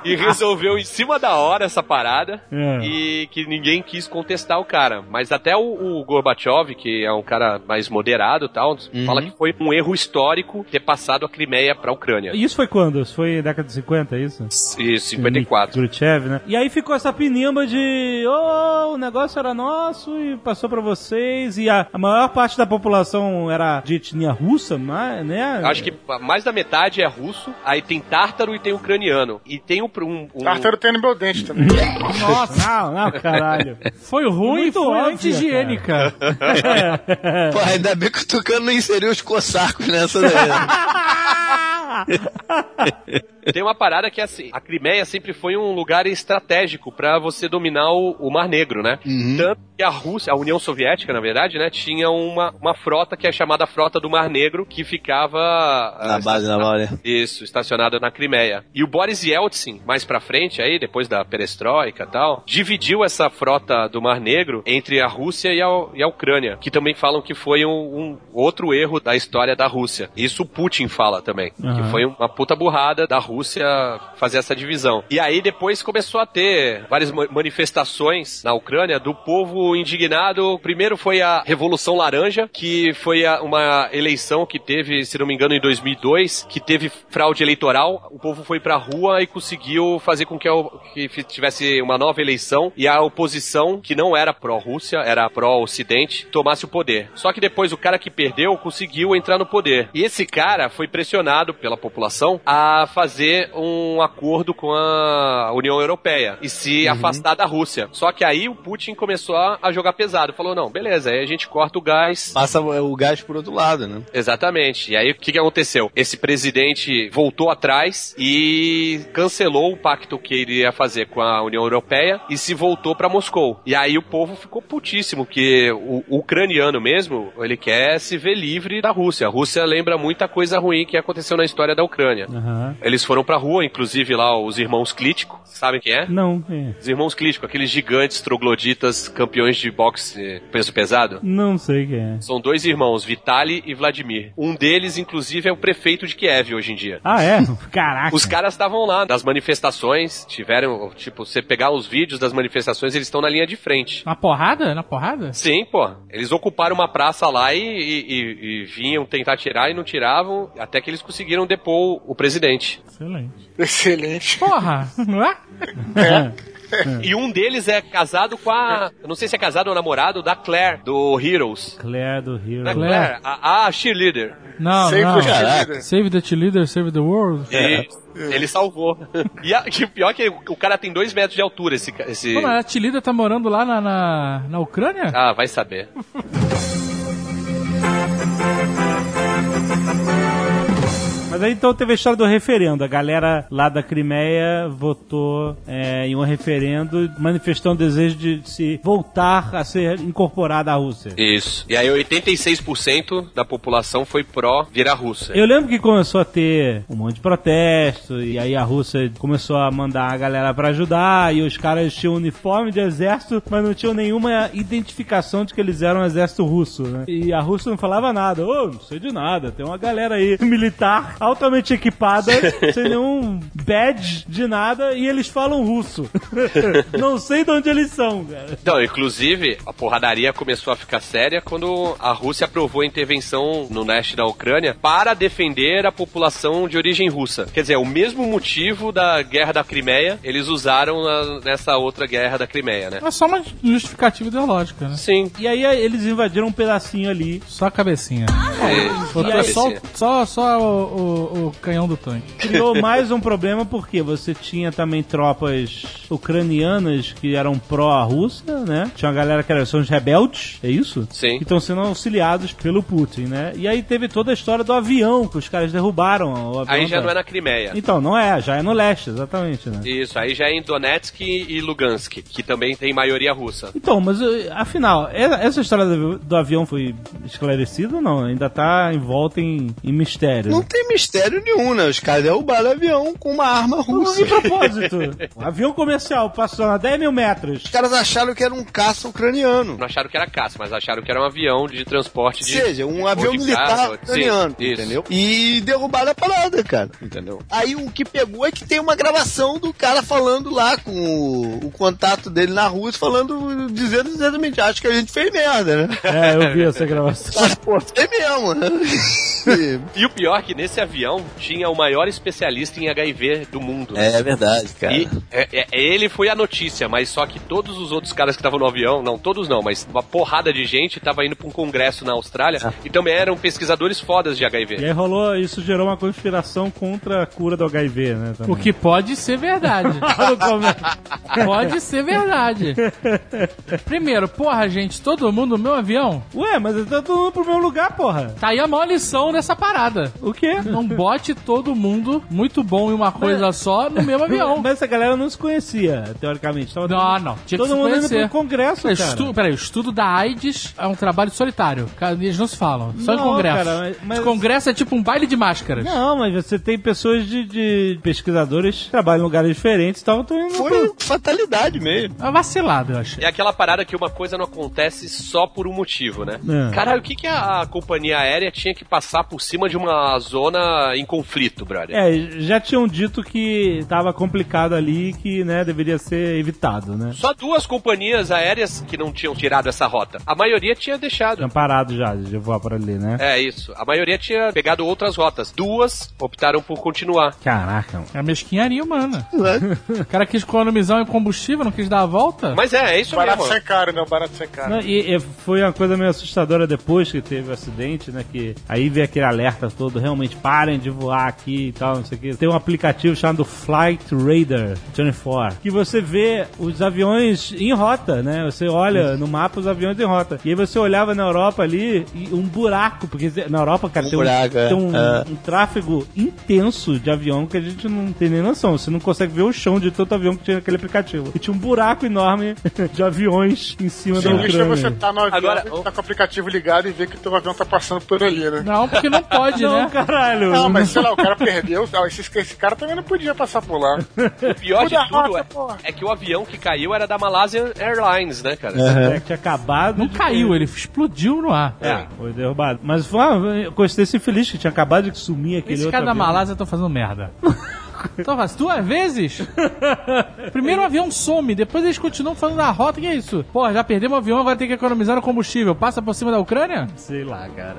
e resolveu em cima da hora essa parada É. e que ninguém quis contestar o cara. Mas até o, o Gorbachev, que é um cara mais moderado e tal, fala que foi um erro histórico ter passado a Crimeia pra Ucrânia. Isso foi quando? Isso foi década de 50, é isso? Isso, 54. Khrushchev, né? E aí ficou essa pinimba de, oh, o negócio era nosso e passou pra vocês e a, a maior parte da população era de etnia russa, mas, né? Acho que mais da metade é russo, aí tem tártaro e tem ucraniano. E tem um. um, um tem no meu dente também. Nossa, não, não, caralho. Foi ruim e Muito foi anti-higiênica. Pô, ainda bem que o Tucano não inseriu os cossacos nessa daí. Tem uma parada que é assim, a Crimeia sempre foi um lugar estratégico pra você dominar o, o Mar Negro, né? Tanto que a Rússia, a União Soviética, na verdade, né, tinha uma, uma frota que é chamada Frota do Mar Negro, que ficava Na ah, base naval, né? Isso, estacionada na Crimeia. E o Boris Yeltsin, mais pra frente aí, depois da perestroika e tal, dividiu essa frota do Mar Negro entre a Rússia e a, e a Ucrânia, que também falam que foi um, um outro erro da história da Rússia. Isso o Putin fala também, que Aham. foi uma puta burrada da Rússia fazer essa divisão. E aí depois começou a ter várias ma- manifestações na Ucrânia do povo indignado. Primeiro foi a Revolução Laranja, que foi uma eleição que teve, se não me engano, em 2002, que teve fraude eleitoral. O povo foi pra rua e conseguiu fazer com que, que tivesse uma nova eleição e a oposição, que não era pró-Rússia, era pró-Ocidente, tomasse o poder. Só que depois o cara que perdeu conseguiu entrar no poder. E esse cara foi pressionado pela população a fazer um acordo com a União Europeia e se afastar da Rússia. Só que aí o Putin começou a jogar pesado. Falou: não, beleza, aí a gente corta o gás. Passa o gás por outro lado, né? Exatamente. E aí o que, que aconteceu? Esse presidente voltou atrás e cancelou o pacto que ele ia fazer com a União Europeia e se voltou pra Moscou. E aí o povo ficou putíssimo, que o, o ucraniano mesmo, ele quer se ver livre da Rússia. A Rússia lembra muita coisa ruim que aconteceu na história da Ucrânia. Aham. Eles foram pra rua, inclusive lá os irmãos Klitschko, sabem quem é? Não, é. Os irmãos Klitschko, aqueles gigantes trogloditas, campeões de boxe peso pesado. Não sei quem é. São dois irmãos, Vitali e Vladimir. Um deles, inclusive, é o prefeito de Kiev hoje em dia. Ah, é? Caraca. Os caras estavam lá nas manifestações, tiveram, tipo, você pegar os vídeos das manifestações, eles estão na linha de frente. Na porrada? Na porrada? Sim, pô. Eles ocuparam uma praça lá e, e- e- e vinham tentar tirar e não tiravam, até que eles conseguiram depor o presidente. Excelente. Excelente. Porra, não é? E um deles é casado com a. eu Não sei se é casado ou namorado da Claire, do Heroes. Claire do Hero. Da Claire. Claire, a, a cheerleader. Não, Sempre não. cheerleader. Save the cheerleader, save the world. E ele salvou. E, a- e o pior é que o cara tem dois metros de altura, esse. esse... Pô, mas a Tilida tá morando lá na, na, na Ucrânia? Ah, vai saber. Mas aí então teve a história do referendo. A galera lá da Crimeia votou é, em um referendo manifestando o desejo de se voltar a ser incorporada à Rússia. Isso. E aí 86% da população foi pró virar russa. Eu lembro que começou a ter um monte de protesto, e aí a Rússia começou a mandar a galera pra ajudar, e os caras tinham uniforme de exército, mas não tinham nenhuma identificação de que eles eram um exército russo, né? E a Rússia não falava nada, ô, não sei de nada, tem uma galera aí militar altamente equipada, sem nenhum badge de nada, e eles falam russo. não sei de onde eles são, cara. Então, inclusive, a porradaria começou a ficar séria quando a Rússia aprovou a intervenção no leste da Ucrânia para defender a população de origem russa. Quer dizer, o mesmo motivo da guerra da Crimeia, eles usaram na- nessa outra guerra da Crimeia, né? É só uma justificativa ideológica, né? Sim. E aí eles invadiram um pedacinho ali. Só a cabecinha. É, Botou aí- só, só, só o, o, o canhão do tanque. Criou mais um problema porque você tinha também tropas ucranianas que eram pró-Rússia, né? Tinha uma galera que era, são os rebeldes, é isso? Sim. Que estão sendo auxiliados pelo Putin, né? E aí teve toda a história do avião, que os caras derrubaram o avião. Aí já não é na Crimeia. Então, não é, já é no leste, exatamente, né? Isso, aí já é em Donetsk e Lugansk, que também tem maioria russa. Então, mas eh, afinal, essa história do, do avião foi esclarecida ou não? Ainda tá envolta em, em mistério. Não né? tem mistério nenhum, né? Os caras derrubaram o avião com uma arma russa. De propósito. Um avião comercial passou a 10 mil metros. Os caras acharam que era um caça ucraniano. Não acharam que era caça, mas acharam que era um avião de transporte Ou de. seja, um ou avião de militar ucraniano, Sim, isso. entendeu? E derrubaram a parada, cara, entendeu? Aí o que pegou é que tem uma gravação do cara falando lá com o, o contato dele na Rússia, falando, dizendo exatamente, acho que a gente fez merda, né? É, eu vi essa gravação. Mas, pô, fez mesmo, né? E- E o pior é que nesse avião tinha o maior especialista em HIV do mundo. É verdade, cara. E é, é, ele foi a notícia, mas só que todos os outros caras que estavam no avião, não todos não, mas uma porrada de gente tava indo pra um congresso na Austrália e também eram pesquisadores fodas de E HIV. aí rolou, isso gerou uma conspiração contra a cura do HIV, né? Também. O que pode ser verdade. pode ser verdade. Primeiro, porra, gente, todo mundo no meu avião. Ué, mas tá todo mundo pro meu lugar, porra. Tá aí a maior lição dessa parada. O quê? Não bote todo mundo muito bom em uma coisa só no mesmo avião. Mas essa galera não se conhecia, teoricamente. Tava Não, não. Tinha que todo se mundo indo conhecer. pro congresso, Peraí, cara. estu, peraí, o estudo da AIDS é um trabalho solitário. Eles não se falam, só em Não, congresso. cara, mas- mas- congresso é tipo um baile de máscaras. Não, mas você tem pessoas de, de pesquisadores que trabalham em lugares diferentes, então estão indo Foi fatalidade mesmo. É uma vacilada, eu achei. É aquela parada que uma coisa não acontece só por um motivo, né? É. Caralho, o que, que a companhia aérea tinha que passar por cima de uma zona em conflito, brother? É, já tinham dito que tava complicado ali e que, né, deveria ser evitado, né? Só duas companhias aéreas que não tinham tirado essa rota. A maioria tinha deixado. Tinham parado já de voar por ali, né? É isso. A maioria tinha pegado outras rotas. Duas optaram por continuar. Caraca. É a mesquinharia humana. O cara quis economizar em combustível, não quis dar a volta. Mas é, é isso Barato mesmo. sem cara, não, barato sem cara. Não, e, e foi uma coisa meio assustadora depois que teve o acidente, né? Que aí veio aquele alerta todo, realmente parem de voar aqui e tal, não sei o que. Tem um aplicativo chamado Flight Radar 24, que você vê os aviões em rota, né? Você olha no mapa os aviões em rota. E aí você olhava na Europa ali e um buraco, porque na Europa, cara, Um tem, buraco, um, é. tem um, É. um tráfego intenso de avião que a gente não tem nem noção. Você não consegue ver o chão de tanto avião que tinha naquele aplicativo. E tinha um buraco enorme de aviões em cima da é Ucrânia. você tá no avião, Agora, tá com o aplicativo ligado e ver que o teu avião tá passando por ali, né? Não, porque não pode, Não, né? caralho. Não, mas sei lá, o cara perdeu. ah, Esse, esse cara também não podia passar por lá. O pior de tudo rota, é, é que o avião que caiu era da Malaysian Airlines, né, cara? É, que tinha acabado. Não de- caiu, ele explodiu no ar. É. Foi derrubado. Mas foi uma coincidência infeliz que tinha acabado de sumir aquele Esses outro caras da avião. Malásia estão fazendo merda. Então faz duas vezes? Primeiro o avião some, depois eles continuam falando da rota, que é isso? Pô, já perdemos o avião, agora tem que economizar no combustível. Passa por cima da Ucrânia? Sei lá, cara.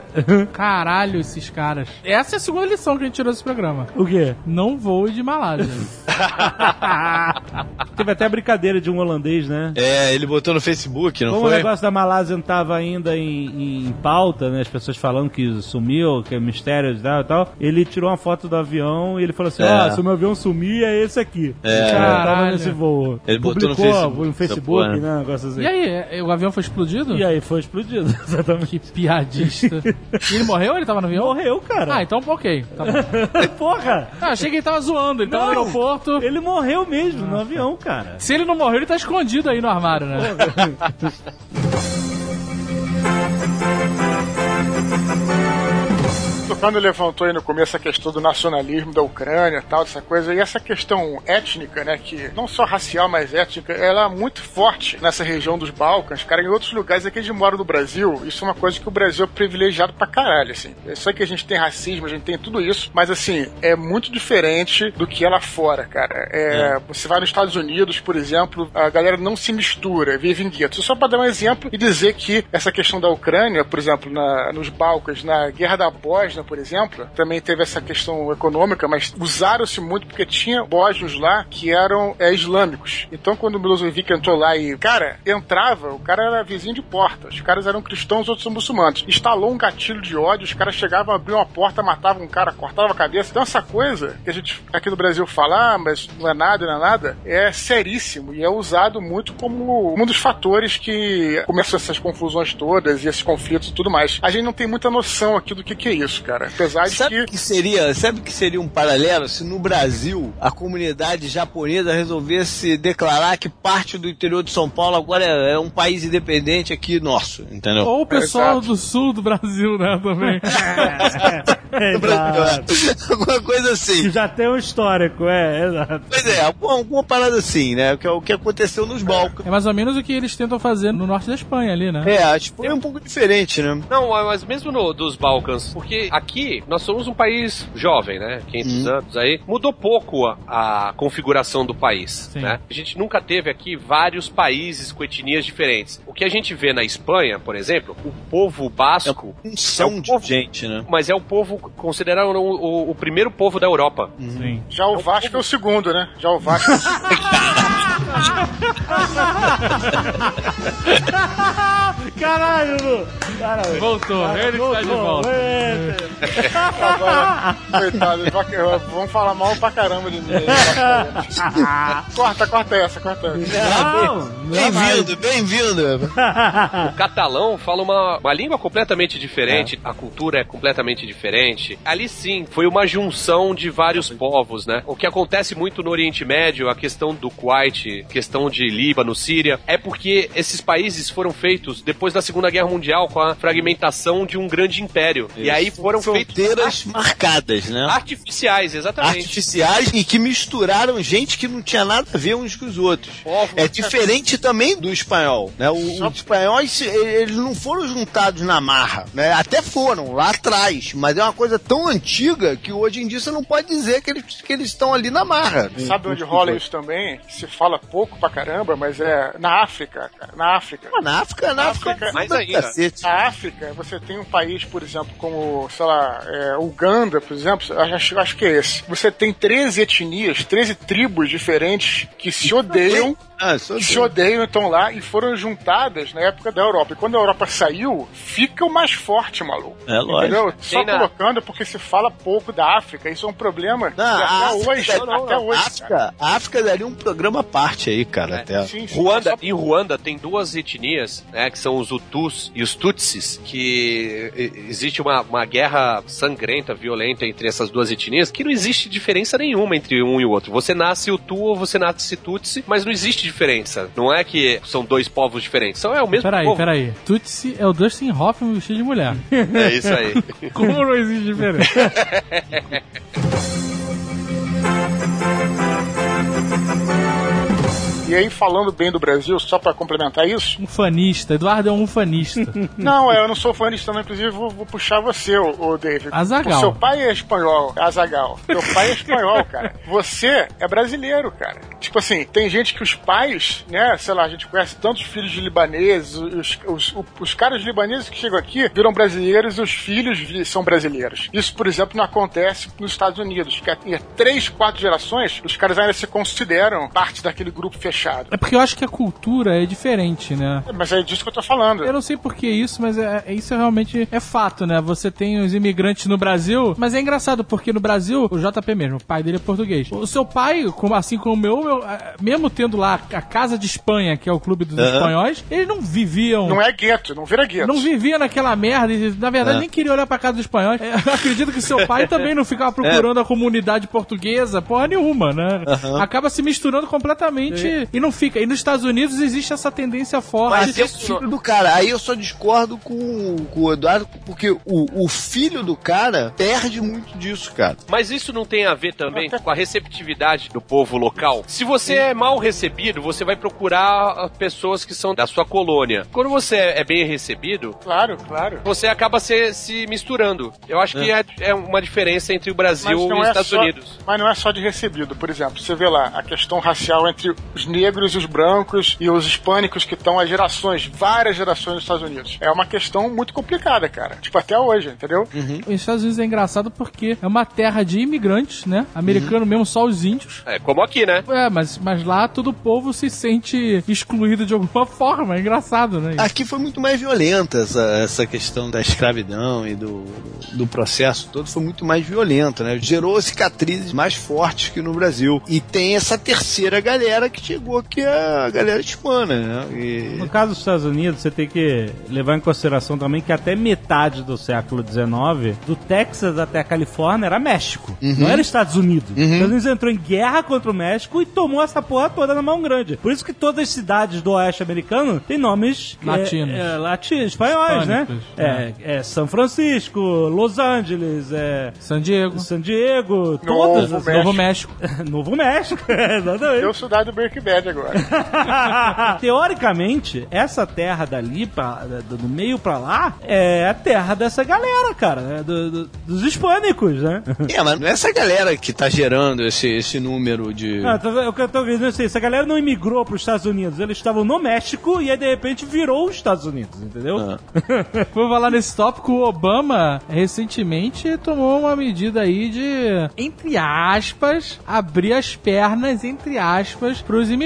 Caralho, esses caras. Essa é a segunda lição que a gente tirou desse programa. o quê? Não voe de Malásia. Teve até a brincadeira de um holandês, né? É, ele botou no Facebook, não Como o foi? negócio da Malásia não tava ainda em, em pauta, né? As pessoas falando que sumiu, que é mistério e tal, e tal. Ele tirou uma foto do avião e ele falou assim: É. Ó, se o meu avião sumir, é esse aqui. É. Caralho. nesse voo. Ele botou no Publicou Facebook, no essa Facebook, porra. né? Um negócio assim. E aí, é, o avião foi explodido? E aí foi explodido, exatamente. Que piadista. E ele morreu ou ele tava no avião? Morreu, cara. Ah, então ok. Tá bom. Porra! Ah, achei que ele tava zoando, ele tava no Não. aeroporto. Ele morreu mesmo no avião, cara. Se ele não morreu, ele tá escondido aí no armário, né? Quando levantou aí no começo a questão do nacionalismo da Ucrânia e tal, dessa coisa, e essa questão étnica, né, que não só racial, mas étnica, ela é muito forte nessa região dos Balcãs, cara, em outros lugares aqui a gente mora no Brasil, isso é uma coisa que o Brasil é privilegiado pra caralho, assim. Eu sei que a gente tem racismo, a gente tem tudo isso, mas assim, é muito diferente do que é lá fora, cara. É, Você vai nos Estados Unidos, por exemplo, a galera não se mistura, vive em guetos. Só pra dar um exemplo e dizer que essa questão da Ucrânia, por exemplo, na- nos Balcãs, na Guerra da Bósnia, por exemplo, também teve essa questão econômica, mas usaram-se muito porque tinha bósnios lá que eram é, islâmicos. Então, quando o Milosevic entrou lá e, cara, entrava, o cara era vizinho de porta. Os caras eram cristãos, os outros são muçulmanos. Instalou um gatilho de ódio, os caras chegavam, abriam uma porta, matavam um cara, cortavam a cabeça. Então, essa coisa que a gente aqui no Brasil fala, ah, mas não é nada, não é nada, é seríssimo e é usado muito como um dos fatores que começam essas confusões todas e esses conflitos e tudo mais. A gente não tem muita noção aqui do que, que é isso, cara. Apesar de Sabe que. que seria, sabe que seria um paralelo se no Brasil a comunidade japonesa resolvesse declarar que parte do interior de São Paulo agora é, é um país independente aqui nosso, entendeu? Ou o pessoal Exato. do sul do Brasil, né, também. É, exato. Alguma coisa assim. Já tem um histórico, é, exato. Pois é, alguma, alguma parada assim, né? Que é o que aconteceu nos Balcãs. É mais ou menos o que eles tentam fazer no norte da Espanha ali, né? É, acho que foi um pouco diferente, né? Não, mas mesmo no, dos Balcãs, porque aqui nós somos um país jovem, né? 500 anos aí. Mudou pouco a, a configuração do país, Sim. né? A gente nunca teve aqui vários países com etnias diferentes. O que a gente vê na Espanha, por exemplo, o povo basco, Um são É de povo. gente, né? mas é o povo considerado o, o- o primeiro povo da Europa. Sim. Já o Vasco é o segundo, né? Já o Vasco é o segundo. Caralho, Lu! Caralho. Voltou, ele está de volta. Eita. Agora, coitado, vamos falar mal pra caramba de mim. corta, corta essa, corta essa. É. Bem-vindo, bem-vindo. O catalão fala uma, uma língua completamente diferente, a cultura é completamente diferente. Ali sim, foi uma junção de vários povos, né? O que acontece muito no Oriente Médio, a questão do Kuwait, questão de Líbano, Síria, é porque esses países foram feitos depois da Segunda Guerra Mundial com a fragmentação de um grande império. E aí foram feitos Fronteiras marcadas, né? artificiais, exatamente. Artificiais e que misturaram gente que não tinha nada a ver uns com os outros. Povos. É diferente também do espanhol, né? O- os espanhóis, eles não foram juntados na marra, né? Até foram, lá atrás, mas é uma coisa tão antiga que hoje em dia você não pode dizer que eles, que eles estão ali na marra. Sabe onde rola isso também? Se fala pouco pra caramba, mas é na África, cara. Na África. Mas Na África, na África, África, mais do ainda. cacete. Na África, você tem um país, por exemplo, como, sei lá, é, Uganda, por exemplo, acho, acho que é esse. Você tem 13 etnias, 13 tribos diferentes que se odeiam, Ah, odeiam, estão lá e foram juntadas na época da Europa. E quando a Europa saiu, fica o mais forte, maluco. É lógico. Entendeu? Só Tem na- colocando porque se fala pouco da África. Isso é um problema Não, até África, hoje. não, não, até hoje. Cara. África, a África daria um programa à parte aí, cara. até. Sim, sim. Ruanda, Só- em Ruanda tem duas etnias, né, que são os Hutus e os Tutsis, que existe uma, uma guerra sangrenta, violenta entre essas duas etnias, que não existe diferença nenhuma entre um e o outro. Você nasce Hutu ou você nasce Tutsi, mas não existe diferença. Não é que são dois povos diferentes, são é o mesmo Peraí, povo. peraí. Tutsi é o Dustin Hoffman vestido de mulher. É isso aí. Como não existe diferença? E aí, falando bem do Brasil, só pra complementar isso, Um fanista. Eduardo é um fanista. Não, é, eu não sou disso também, inclusive vou, vou puxar você, ô David. Azaghal. O seu pai é espanhol, Azagal. Seu pai é espanhol, cara. Você é brasileiro, cara. Tipo assim, tem gente que os pais, né, sei lá, a gente conhece tantos filhos de libaneses, os, os, os, os caras libaneses que chegam aqui viram brasileiros e os filhos são brasileiros. Isso, por exemplo, não acontece nos Estados Unidos, que em três, quatro gerações, os caras ainda se consideram parte daquele grupo fechado. É porque eu acho que a cultura é diferente, né? Mas é disso que eu tô falando. Eu não sei por que isso, mas é, é- isso realmente é fato, né? Você tem os imigrantes no Brasil, mas é engraçado porque no Brasil, o JP mesmo, o pai dele é português. O seu pai, como, assim como o meu, meu, eh, mesmo tendo lá a Casa de Espanha, que é o clube dos espanhóis, eles não viviam. Não é gueto, não vira gueto. Não vivia naquela merda, e, na verdade É. nem queria olhar pra casa dos espanhóis. É, Eu acredito que seu pai também não ficava procurando a comunidade portuguesa, porra nenhuma, né? Acaba se misturando completamente e não fica. E nos Estados Unidos existe essa tendência forte. Mas é o filho do cara. Aí eu só discordo com, com o Eduardo, porque o, o filho do cara perde muito disso, cara. Mas isso não tem a ver também com a receptividade do povo local? Se você é mal recebido, você vai procurar pessoas que são da sua colônia. Quando você é bem recebido, Claro, claro. você acaba se, se misturando. Eu acho que é, é uma diferença entre o Brasil e os Estados só, Unidos. mas não é só de recebido. Por exemplo, você vê lá a questão racial entre os negros negros, os brancos e os hispânicos que estão há gerações, várias gerações nos Estados Unidos. É uma questão muito complicada, cara. Tipo, até hoje, entendeu? Os Estados Unidos é engraçado porque é uma terra de imigrantes, né? Americano mesmo, só os índios. É como aqui, né? É, mas, mas lá todo o povo se sente excluído de alguma forma. É engraçado, né? Aqui foi muito mais violenta essa, essa questão da escravidão e do, do processo todo, foi muito mais violenta, né? Gerou cicatrizes mais fortes que no Brasil. E tem essa terceira galera que chegou, que é a galera hispana, né? E- No caso dos Estados Unidos, você tem que levar em consideração também que até metade do século XIX, do Texas até a Califórnia, era México. Não era Estados Unidos. Os Estados Unidos entrou em guerra contra o México e tomou essa porra toda na mão grande. Por isso que todas as cidades do oeste americano têm nomes é, Latinos. É, latinos, espanhóis, né? Hispânicos, É, é São Francisco, Los Angeles, é San Diego, San Diego, todas as... Novo México. Novo México, exatamente. Eu sou do Breaking Bad agora. Teoricamente, essa terra dali, pra, do, do meio pra lá, é a terra dessa galera, cara, né? Do- do- dos hispânicos, né? É, mas não é essa galera que tá gerando esse, esse número de. Ah, tá- o que eu tô vendo é assim, essa galera não imigrou pros Estados Unidos, eles estavam no México e aí de repente virou os Estados Unidos, entendeu? Ah. Vou falar nesse tópico, o Obama recentemente tomou uma medida aí de, entre aspas, abrir as pernas, entre aspas, pros imigrantes,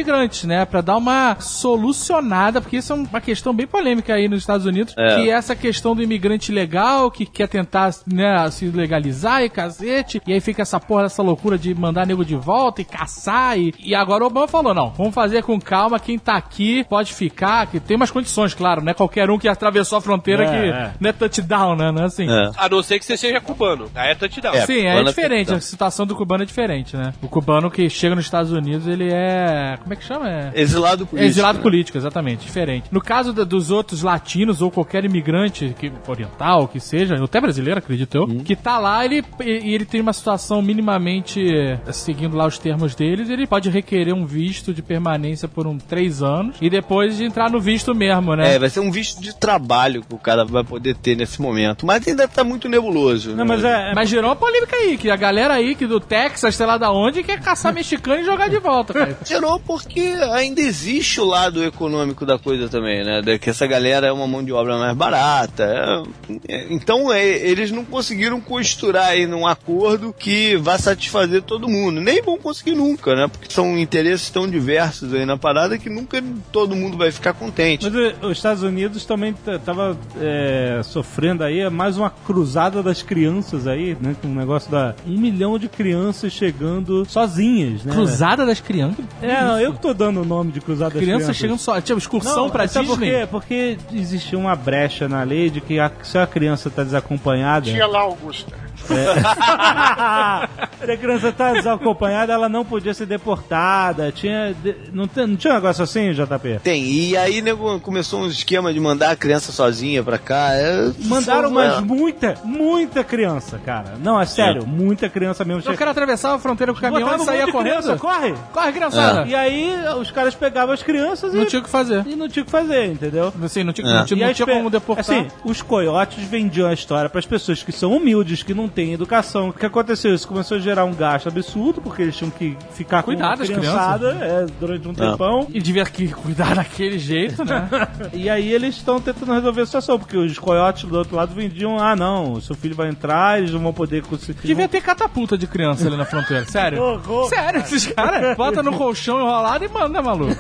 né? Pra dar uma solucionada, porque isso é uma questão bem polêmica aí nos Estados Unidos, É. que é essa questão do imigrante legal, que quer tentar, né, se legalizar e cacete, e aí fica essa porra, essa loucura de mandar nego de volta e caçar, e, e agora o Obama falou, não, vamos fazer com calma, quem tá aqui pode ficar, que tem umas condições, claro, não é qualquer um que atravessou a fronteira É, que é. não é touchdown, né, não é assim. É. A não ser que você seja cubano. Aí é touchdown. É. Sim, é é diferente, a situação do cubano é diferente, né? O cubano que chega nos Estados Unidos, ele é... como é que chama? É... Exilado político. Exilado né? político, exatamente, diferente. No caso da- dos outros latinos ou qualquer imigrante que, oriental, que seja, até brasileiro, acredito eu, que tá lá, ele, e e ele tem uma situação minimamente eh, seguindo lá os termos deles, ele pode requerer um visto de permanência por um três anos e depois de entrar no visto mesmo, né? É, vai ser um visto de trabalho que o cara vai poder ter nesse momento. Mas ainda tá muito nebuloso. Não, né? mas é, é Mas gerou uma polêmica aí, que a galera aí que do Texas, sei lá da onde, quer caçar mexicano e jogar de volta, cara. Gerou porque ainda existe o lado econômico da coisa também, né? De que essa galera é uma mão de obra mais barata. é- é- então é, eles não conseguiram costurar aí num acordo que vá satisfazer todo mundo. Nem vão conseguir nunca, né? Porque são interesses tão diversos aí na parada que nunca todo mundo vai ficar contente. Mas eh, os Estados Unidos também tava é, sofrendo aí mais uma cruzada das crianças aí, né? Com um negócio da um milhão de crianças chegando sozinhas, né? Cruzada das crianças? É, não, eu que tô dando o nome de cruzada das Criança crianças. chegando só. Tipo, excursão Não, pra sabe por Disney. quê? Porque existe uma brecha na lei de que a- se a criança tá desacompanhada. Tinha lá Augusta. se a criança tá desacompanhada, ela não podia ser deportada. Tinha. Não, não tinha um negócio assim, JP? Tem, e aí nego, começou um esquema de mandar a criança sozinha pra cá. é- Mandaram é. muita, muita criança, cara. Não, é sério, muita criança mesmo. Eu quero atravessar a fronteira com o caminhão e saía correndo. criança, corre! Corre, criançada. E aí os caras pegavam as crianças Não e, tinha o que fazer. e não tinha o que fazer, entendeu? Assim, não tinha, É. não tinha, E não tinha pe- como deportar. Assim, os coiotes vendiam a história para as pessoas que são humildes, que não têm educação. O que aconteceu? Isso começou a gerar um gasto absurdo, porque eles tinham que ficar Cuidar com a criançada é, durante um tempão. E devia que cuidar daquele jeito, né? E aí eles estão tentando resolver a situação, porque os coiotes do outro lado vendiam, ah não, seu filho vai entrar, eles não vão poder conseguir. devia ter catapulta de criança ali na fronteira, sério. horror. Sério, esses caras bota no colchão enrolado e manda, maluco.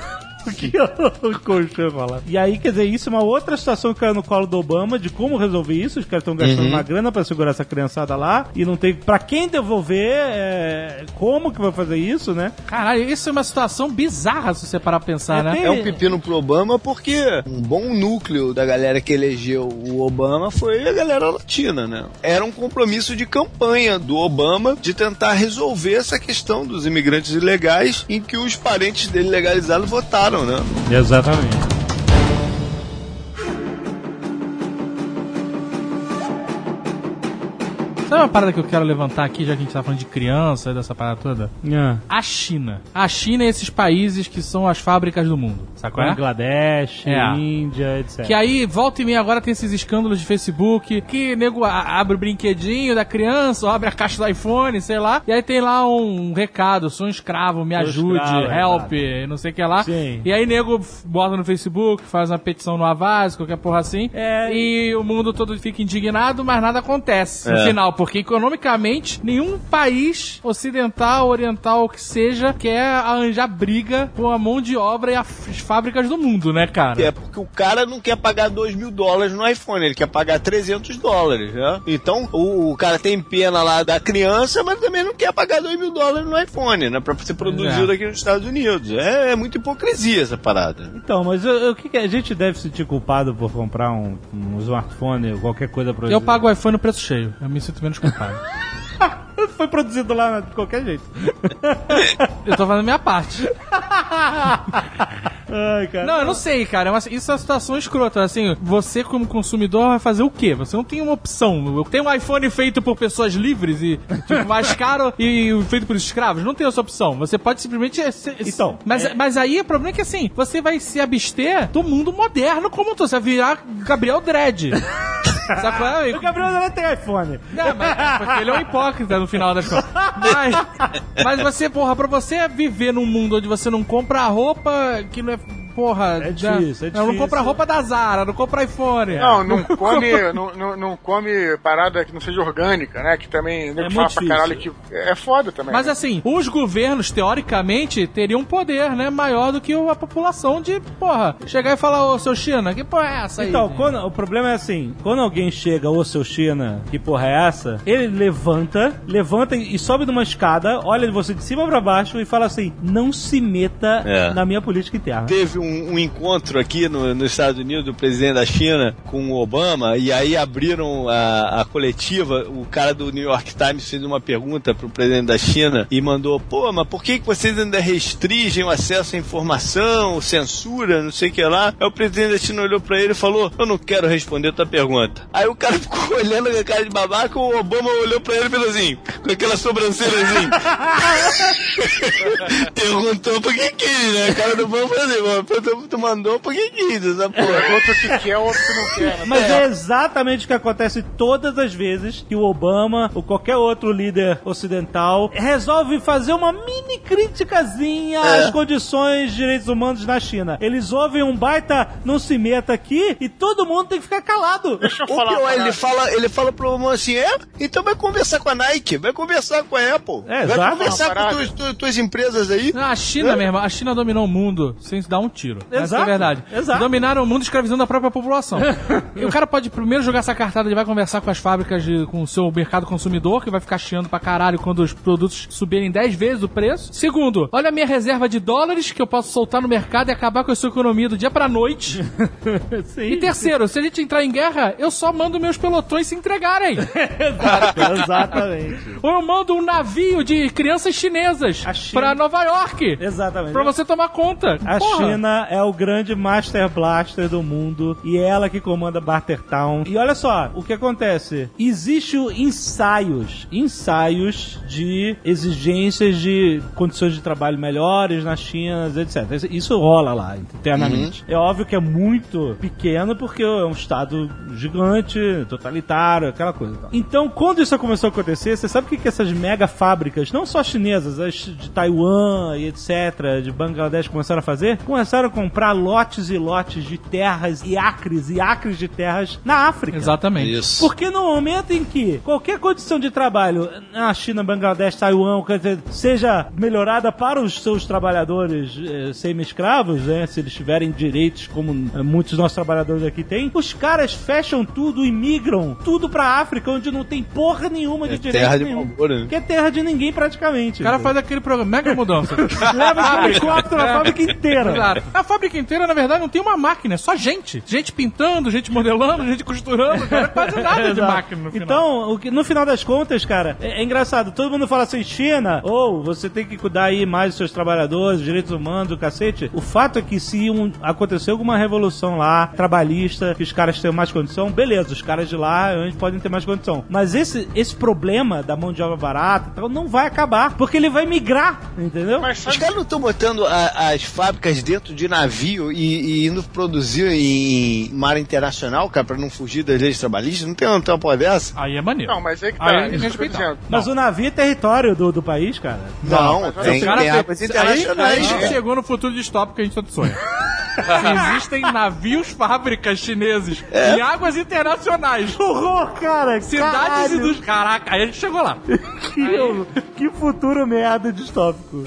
Que colchão enrolado. E aí, quer dizer, isso é uma outra situação que caiu no colo do Obama de como resolver isso. Os caras estão gastando uma grana pra segurar essa criançada lá e não tem pra quem devolver, é, como que vai fazer isso, né? Caralho, isso é uma situação bizarra se você parar pra pensar, É, né? tem- É um pepino pro Obama porque um bom núcleo da galera que elegeu o Obama foi a galera latina, né? Era um compromisso de campanha do Obama de tentar resolver essa questão dos imigrantes ilegais em que os parentes dele legalizados votaram, né? Exatamente. Sabe uma parada que eu quero levantar aqui, já que a gente tá falando de criança, dessa parada toda? Ah. A China. A China é esses países que são as fábricas do mundo, sacou? é? Bangladesh, É. Índia, etc. Que aí, volta e meia, agora tem esses escândalos de Facebook, que nego abre o brinquedinho da criança, ou abre a caixa do iPhone, sei lá, e aí tem lá um recado, sou um escravo, me Sou ajude, escravo, é help, não sei o que lá. Sim. E aí nego bota no Facebook, faz uma petição no Avaz, qualquer porra assim, É. e o mundo todo fica indignado, mas nada acontece no É. final, porque economicamente nenhum país ocidental, oriental, o que seja, quer arranjar briga com a mão de obra e as fábricas do mundo, né, cara? É porque o cara não quer pagar 2 mil dólares no iPhone, ele quer pagar 300 dólares, né? Então o, o cara tem pena lá da criança, mas também não quer pagar 2 mil dólares no iPhone, né? Pra ser produzido É. aqui nos Estados Unidos. É, é muita hipocrisia essa parada. Então, mas o, o que, que a gente deve se sentir culpado por comprar um, um smartphone ou qualquer coisa pra Eu pago o iPhone no preço cheio. Eu me sinto menos Foi produzido lá de qualquer jeito. eu tô fazendo minha parte. Ai. Não, eu não sei, cara. É Isso é uma situação escrota. Assim, você como consumidor vai fazer o quê? Você não tem uma opção. Eu tenho um iPhone feito por pessoas livres e tipo, mais caro e feito por escravos. Não tem essa opção. Você pode simplesmente... Então, Mas, mas aí o problema é que assim, você vai se abster do mundo moderno como um todo. Você vai virar Gabriel Dredd. Sacou? O Gabriel não tem iPhone. Não, mas, porque ele é um hipócrita no final das contas. Mas, mas você, porra, pra você viver num mundo onde você não compra roupa que não é. Porra, É já- difícil, é não, não difícil. compra roupa da Zara, não compra iPhone. Não, não come, não, não, come parada que não seja orgânica, né? Que também É fala pra caralho que é foda também. Mas né? assim, os governos, teoricamente, teriam um poder, né? Maior do que a população de, porra, chegar e falar, ô, seu China, que porra é essa aí? Então, quando- o problema é assim, quando alguém chega, ô seu China, que porra é essa? Ele levanta, levanta e sobe numa escada, olha você de cima pra baixo e fala assim, não se meta É. na minha política interna. Teve um, um encontro aqui no- nos Estados Unidos do presidente da China com o Obama e aí abriram a, a coletiva. O cara do New York Times fez uma pergunta pro presidente da China e mandou: pô, mas por que, que vocês ainda restringem o acesso à informação, censura, não sei o que lá? Aí o presidente da China olhou pra ele e falou: eu não quero responder tua pergunta. Aí o cara ficou olhando com a cara de babaca, o Obama olhou pra ele e falou assim, com aquela sobrancelha assim. Perguntou por que quis, né? A cara do Obama falou assim, "Pô, tu, tu mandou por que quis essa porra. Outro que quer, outro que não quer. né? Mas é. exatamente o que acontece todas as vezes que o Obama ou qualquer outro líder ocidental resolve fazer uma mini criticazinha às condições de direitos humanos na China. Eles ouvem um baita não se meta aqui e todo mundo tem que ficar calado. Deixa eu O falar pior, ele fala, ele fala pro Obama assim, é? Então vai conversar com a Nike, vai conversar com a Apple, É, vai exato. conversar com tuas, tuas, tuas empresas aí. Não, a China, meu irmão, a China dominou o mundo sem se dar um tiro. Essa é a Exato, verdade. exato. Dominaram o mundo escravizando a própria população. e o cara pode primeiro jogar essa cartada, ele vai conversar com as fábricas, de, com o seu mercado consumidor, que vai ficar chiando pra caralho quando os produtos subirem 10 vezes o preço. Segundo, olha a minha reserva de dólares que eu posso soltar no mercado e acabar com a sua economia do dia pra noite. Sim. E terceiro, se a gente entrar em guerra, eu só mando meus pelotões se entregarem. Exatamente. Ou eu mando um navio de crianças chinesas China- pra Nova York. Exatamente. Pra você tomar conta. A Porra. China é o grande Master Blaster do mundo e é ela que comanda Bartertown. E olha só, o que acontece? Existe o ensaios, ensaios de exigências de condições de trabalho melhores na China, etc. Isso- rola lá internamente. É óbvio que é muito pequeno porque é um estado gigante, totalitário, aquela coisa. Então, quando isso começou a acontecer, você sabe o que, que essas mega fábricas, não só chinesas, as de Taiwan e etc., de Bangladesh, começaram a fazer? Começaram a comprar lotes e lotes de terras e acres e acres de terras na África. Exatamente. Isso. Porque no momento em que qualquer condição de trabalho na China, Bangladesh, Taiwan, quer dizer, seja melhorada para os seus trabalhadores eh, semi-escravos, né, se eles tiverem direitos como eh, muitos dos nossos trabalhadores aqui têm, os caras fecham tudo e migram tudo pra África, onde não tem porra nenhuma de É direito terra de nenhum. Malboro, né? Que é terra de ninguém praticamente. O cara faz aquele programa, mega mudança. Leva esse helicóptero na fábrica inteira. Exato. A fábrica inteira, na verdade, não tem uma máquina, é só gente. Gente pintando, gente modelando, gente costurando, cara, quase nada de máquina no final. Então, o que, no final das contas, cara, é, é engraçado. Todo mundo fala assim, China, ou você tem que cuidar aí mais dos seus trabalhadores, direitos humanos, o cacete. O fato é que se um, acontecer alguma revolução lá, trabalhista, que os caras tenham mais condição, beleza, os caras de lá podem ter mais condição. Mas esse, esse problema da mão de obra barata e tal, não vai acabar, porque ele vai migrar, entendeu? Mas Os caras não estão botando a- as fábricas dentro de navio e, e indo produzir em mar internacional, cara, pra não fugir das leis trabalhistas? Não tem uma, porra dessa? Aí é maneiro. não, mas aí que Aí tá. tô respeitar. dizendo. Mas o navio é território do, do país, cara. Não, mas tem, cara águas aí, internacionais. aí a gente né? chegou no futuro distópico que a gente tanto sonha. Existem navios fábricas chineses em águas internacionais. Horror, cara! Cidades caralho. e dos. Caraca, aí a gente chegou lá. Que, que futuro merda distópico.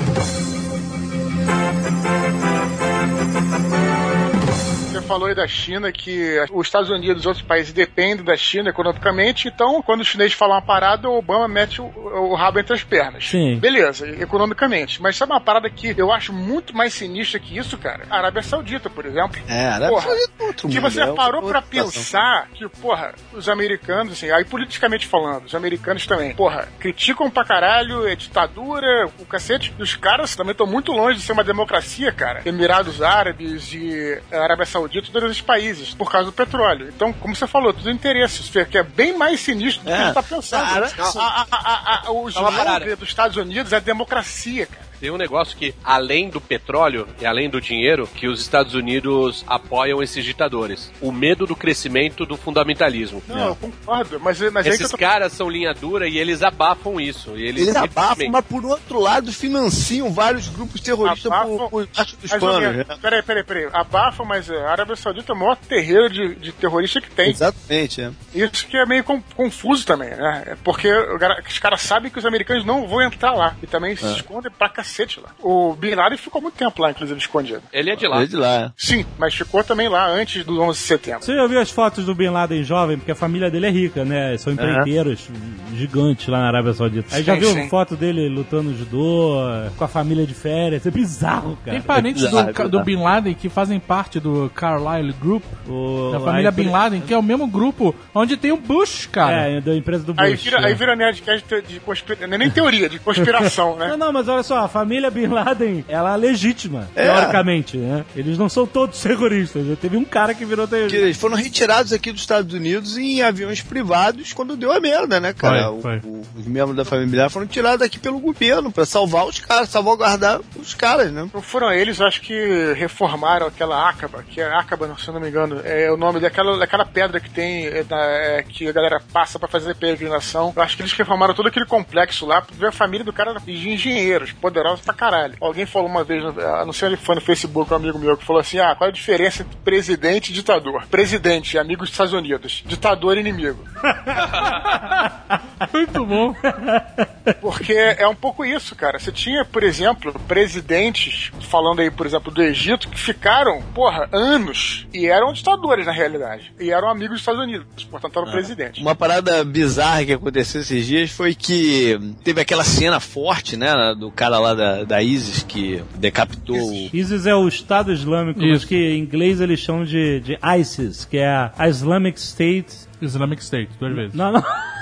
Falou aí da China que os Estados Unidos e outros países dependem da China economicamente, então quando o chinês fala uma parada, o Obama mete o, o rabo entre as pernas. Sim. Beleza, economicamente. Mas sabe uma parada que eu acho muito mais sinistra que isso, cara? A Arábia Saudita, por exemplo. É, Arábia Porra, Saudita é outro que você é parou pra situação. pensar que, porra, os americanos, assim, aí politicamente falando, os americanos também, porra, criticam pra caralho, é ditadura, o cacete, e os caras também estão muito longe de ser uma democracia, cara. Emirados Árabes e a Arábia Saudita, todos esses países, por causa do petróleo. Então, como você falou, tudo interesse, isso que é bem mais sinistro do que É. a gente tá pensando. Cara, A- a- a- a- o slogan dos Estados Unidos é democracia, cara. Tem um negócio que, além do petróleo e além do dinheiro, que os Estados Unidos apoiam esses ditadores. O medo do crescimento do fundamentalismo. Não, eu concordo, mas, mas é Esses tô caras são linha dura e eles abafam isso. E eles, Eles abafam, mas por outro lado financiam vários grupos terroristas Abafam, por, por baixo dos panos. né? Peraí, peraí, peraí. Abafam, mas a Arábia Saudita é o maior terreiro de, de terrorista que tem. Exatamente, é. Isso que é meio con- confuso também, né? É Porque os caras sabem que os americanos não vão entrar lá. E também se escondem pra cacete lá. O Bin Laden ficou muito tempo lá, inclusive, escondido. Ele é de lá. Ele de lá. Sim, mas ficou também lá antes do 11 de setembro. Você já viu as fotos do Bin Laden jovem? Porque a família dele é rica, né? São empreiteiros gigantes lá na Arábia Saudita. Aí já Sim, viu sim. foto dele lutando judô, com a família de férias? É bizarro, cara. Tem parentes bizarro, do, é bizarro. do Bin Laden que fazem parte do Carlyle Group, O- da família Bin Laden, que é o mesmo grupo onde tem o Bush, cara. É, da empresa do Bush. Aí vira, é. aí vira Nerdcast de, de conspiração. Não é nem teoria, de conspiração, né? Não, não, mas olha só, a família Bin Laden, ela é legítima, teoricamente, né? Eles não são todos terroristas. Já teve um cara que virou Que terrorista. eles foram retirados aqui dos Estados Unidos em aviões privados quando deu a merda, né, cara? Foi, foi. O- o- os membros da família Bin Laden foram tirados aqui pelo governo pra salvar os caras, salvaguardar os caras, né? Não foram eles, acho que reformaram aquela Acaba, que é Acaba, se eu não me engano, é o nome daquela, daquela pedra que tem, é, da- é, que a galera passa pra fazer peregrinação. Eu acho que eles reformaram todo aquele complexo lá, pra ver a família do cara de engenheiros, poderosos pra caralho. Alguém falou uma vez, ah, não sei onde foi no Facebook, um amigo meu, que falou assim, ah, qual é a diferença entre presidente e ditador? Presidente, amigo dos Estados Unidos. Ditador, inimigo. Muito bom. Porque é um pouco isso, cara. Você tinha, por exemplo, presidentes, falando aí, por exemplo, do Egito, que ficaram, porra, anos e eram ditadores na realidade. E eram amigos dos Estados Unidos, portanto eram presidentes. Uma parada bizarra que aconteceu esses dias foi que teve aquela cena forte, né, do cara lá da, da ISIS que decapitou o... ISIS é o Estado Islâmico, mas Isso. que em inglês eles chamam de, de ISIS, que é a Islamic State. Islamic State, duas vezes. Não, não.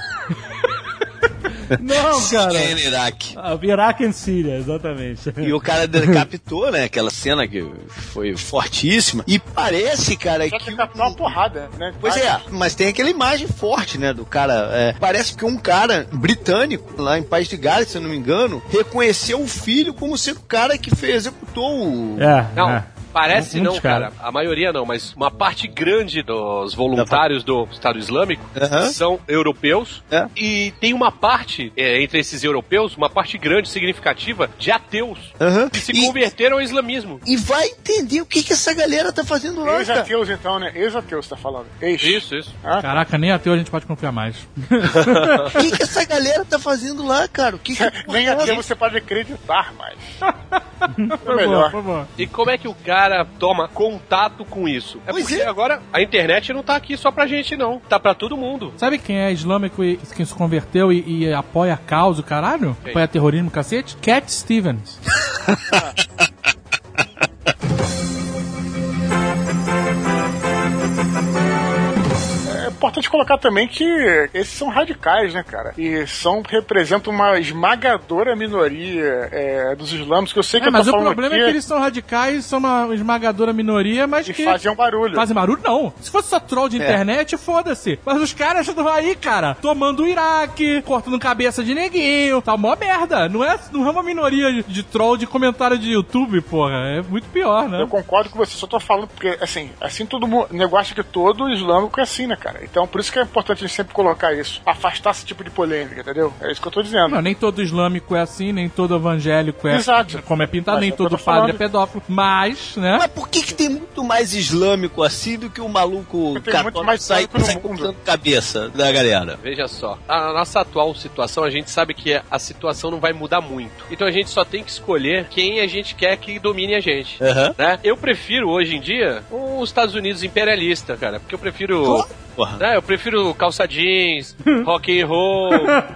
não, cara. no Iraque. Ah, Iraque e Síria, exatamente. E o cara decapitou, né? Aquela cena que foi fortíssima. E parece, cara, Só que. que captar uma porrada, né? Pois é, mas tem aquela imagem forte, né, do cara. é, parece que um cara britânico, lá em País de Gales, se eu não me engano, reconheceu o filho como sendo o cara que fez, executou o. É, Não, é. Parece um não, cara. caras. A maioria não, mas uma parte grande dos voluntários do Estado Islâmico são europeus. É. E tem uma parte, é, entre esses europeus, uma parte grande, significativa, de ateus que se E- converteram ao islamismo. E vai entender o que, que essa galera tá fazendo lá, cara. Ex-ateus, então, né? Ex-ateus, tá falando. Ex. Isso, isso. Ah, Caraca, nem ateu a gente pode confiar mais. O que, que essa galera tá fazendo lá, cara? O que, que Nem ateu você pode acreditar mais. é Foi melhor. bom, foi bom. E como é que o cara toma contato com isso? É Pois porque é. agora a internet não tá aqui só pra gente, não. Tá pra todo mundo. Sabe quem é islâmico e quem se converteu e, e apoia a causa, o caralho? Quem? Apoia terrorismo, cacete? Cat Stevens. colocar também que esses são radicais, né, cara? E são, representam uma esmagadora minoria é, dos islâmicos, que eu sei que É, eu tô mas o problema aqui, é que eles são radicais, são uma esmagadora minoria, mas e que. fazem um barulho. Fazem barulho, não. Se fosse só troll de internet, foda-se. Mas os caras estão aí, cara, tomando o Iraque, cortando cabeça de neguinho, tá mó merda. Não é, não é uma minoria de, de troll de comentário de YouTube, porra. É muito pior, né? Eu concordo com você, só tô falando porque, assim, assim todo mundo. Negócio que todo islâmico é assim, né, cara? Então por isso que é importante a gente sempre colocar isso. Afastar esse tipo de polêmica, entendeu? É isso que eu tô dizendo. Não, nem todo islâmico é assim, nem todo evangélico é Exato. como é pintado, Mas nem é todo padre é pedófilo. Mas, né? Mas por que, que tem muito mais islâmico assim do que o maluco Porque tem muito católico mais sai, cortando cabeça da galera? Veja só, a nossa atual situação, a gente sabe que a situação não vai mudar muito. Então a gente só tem que escolher quem a gente quer que domine a gente. Aham. Né? Eu prefiro hoje em dia os Estados Unidos imperialista, cara, porque eu prefiro Porra. Né, eu prefiro calça jeans, rock and roll,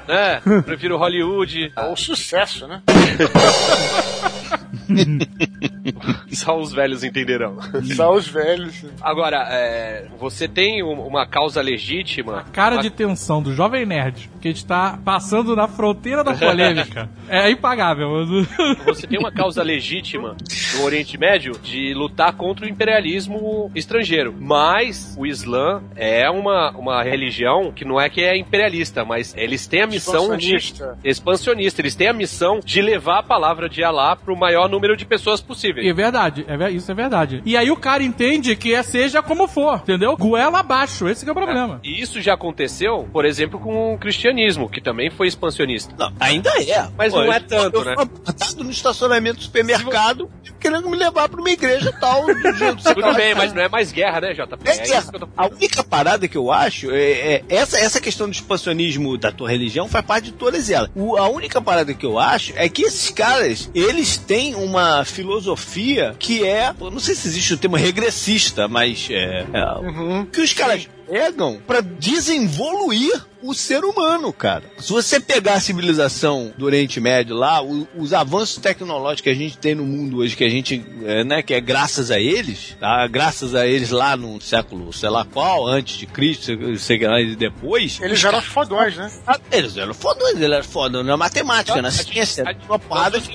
né? Prefiro Hollywood. É o sucesso, né? Só os velhos entenderão. Só os velhos. Agora, é, você tem um- uma causa legítima. Cara de tensão do Jovem Nerd, que a gente tá passando na fronteira da polêmica. é impagável. Você tem uma causa legítima no Oriente Médio de lutar contra o imperialismo estrangeiro. Mas o Islã é uma, uma religião que não é que é imperialista, mas eles têm a missão de. Expansionista. Expansionista. Eles têm a missão de levar a palavra de Alá pro maior número de pessoas É possível. verdade, é, isso é verdade. E aí o cara entende que é seja como for, entendeu? Goela abaixo, esse que é o problema. E isso já aconteceu, por exemplo, com o cristianismo, que também foi expansionista. Não, ainda é. Mas não é tanto, eu né? fui abordado no estacionamento do supermercado querendo me levar pra uma igreja tal. Tudo bem, mas não é mais guerra, né, JP? É, É isso que eu tô a única parada que eu acho é, é essa, essa questão do expansionismo da tua religião faz parte de todas elas. O- a única parada que eu acho é que esses caras, eles têm uma filosofia que é, não sei se existe o termo regressista, mas é, é, que os caras pegam pra desenvoluir o ser humano, cara. Se você pegar a civilização do Oriente Médio lá, o- os avanços tecnológicos que a gente tem no mundo hoje, que a gente, é, né, que é graças a eles, tá? graças a eles lá no século, sei lá qual, antes de Cristo, sei- lá, e depois. Eles eram fodões, né? Eles eram fodões, eles eram fodões na matemática, na ciência, a- uma porrada nós,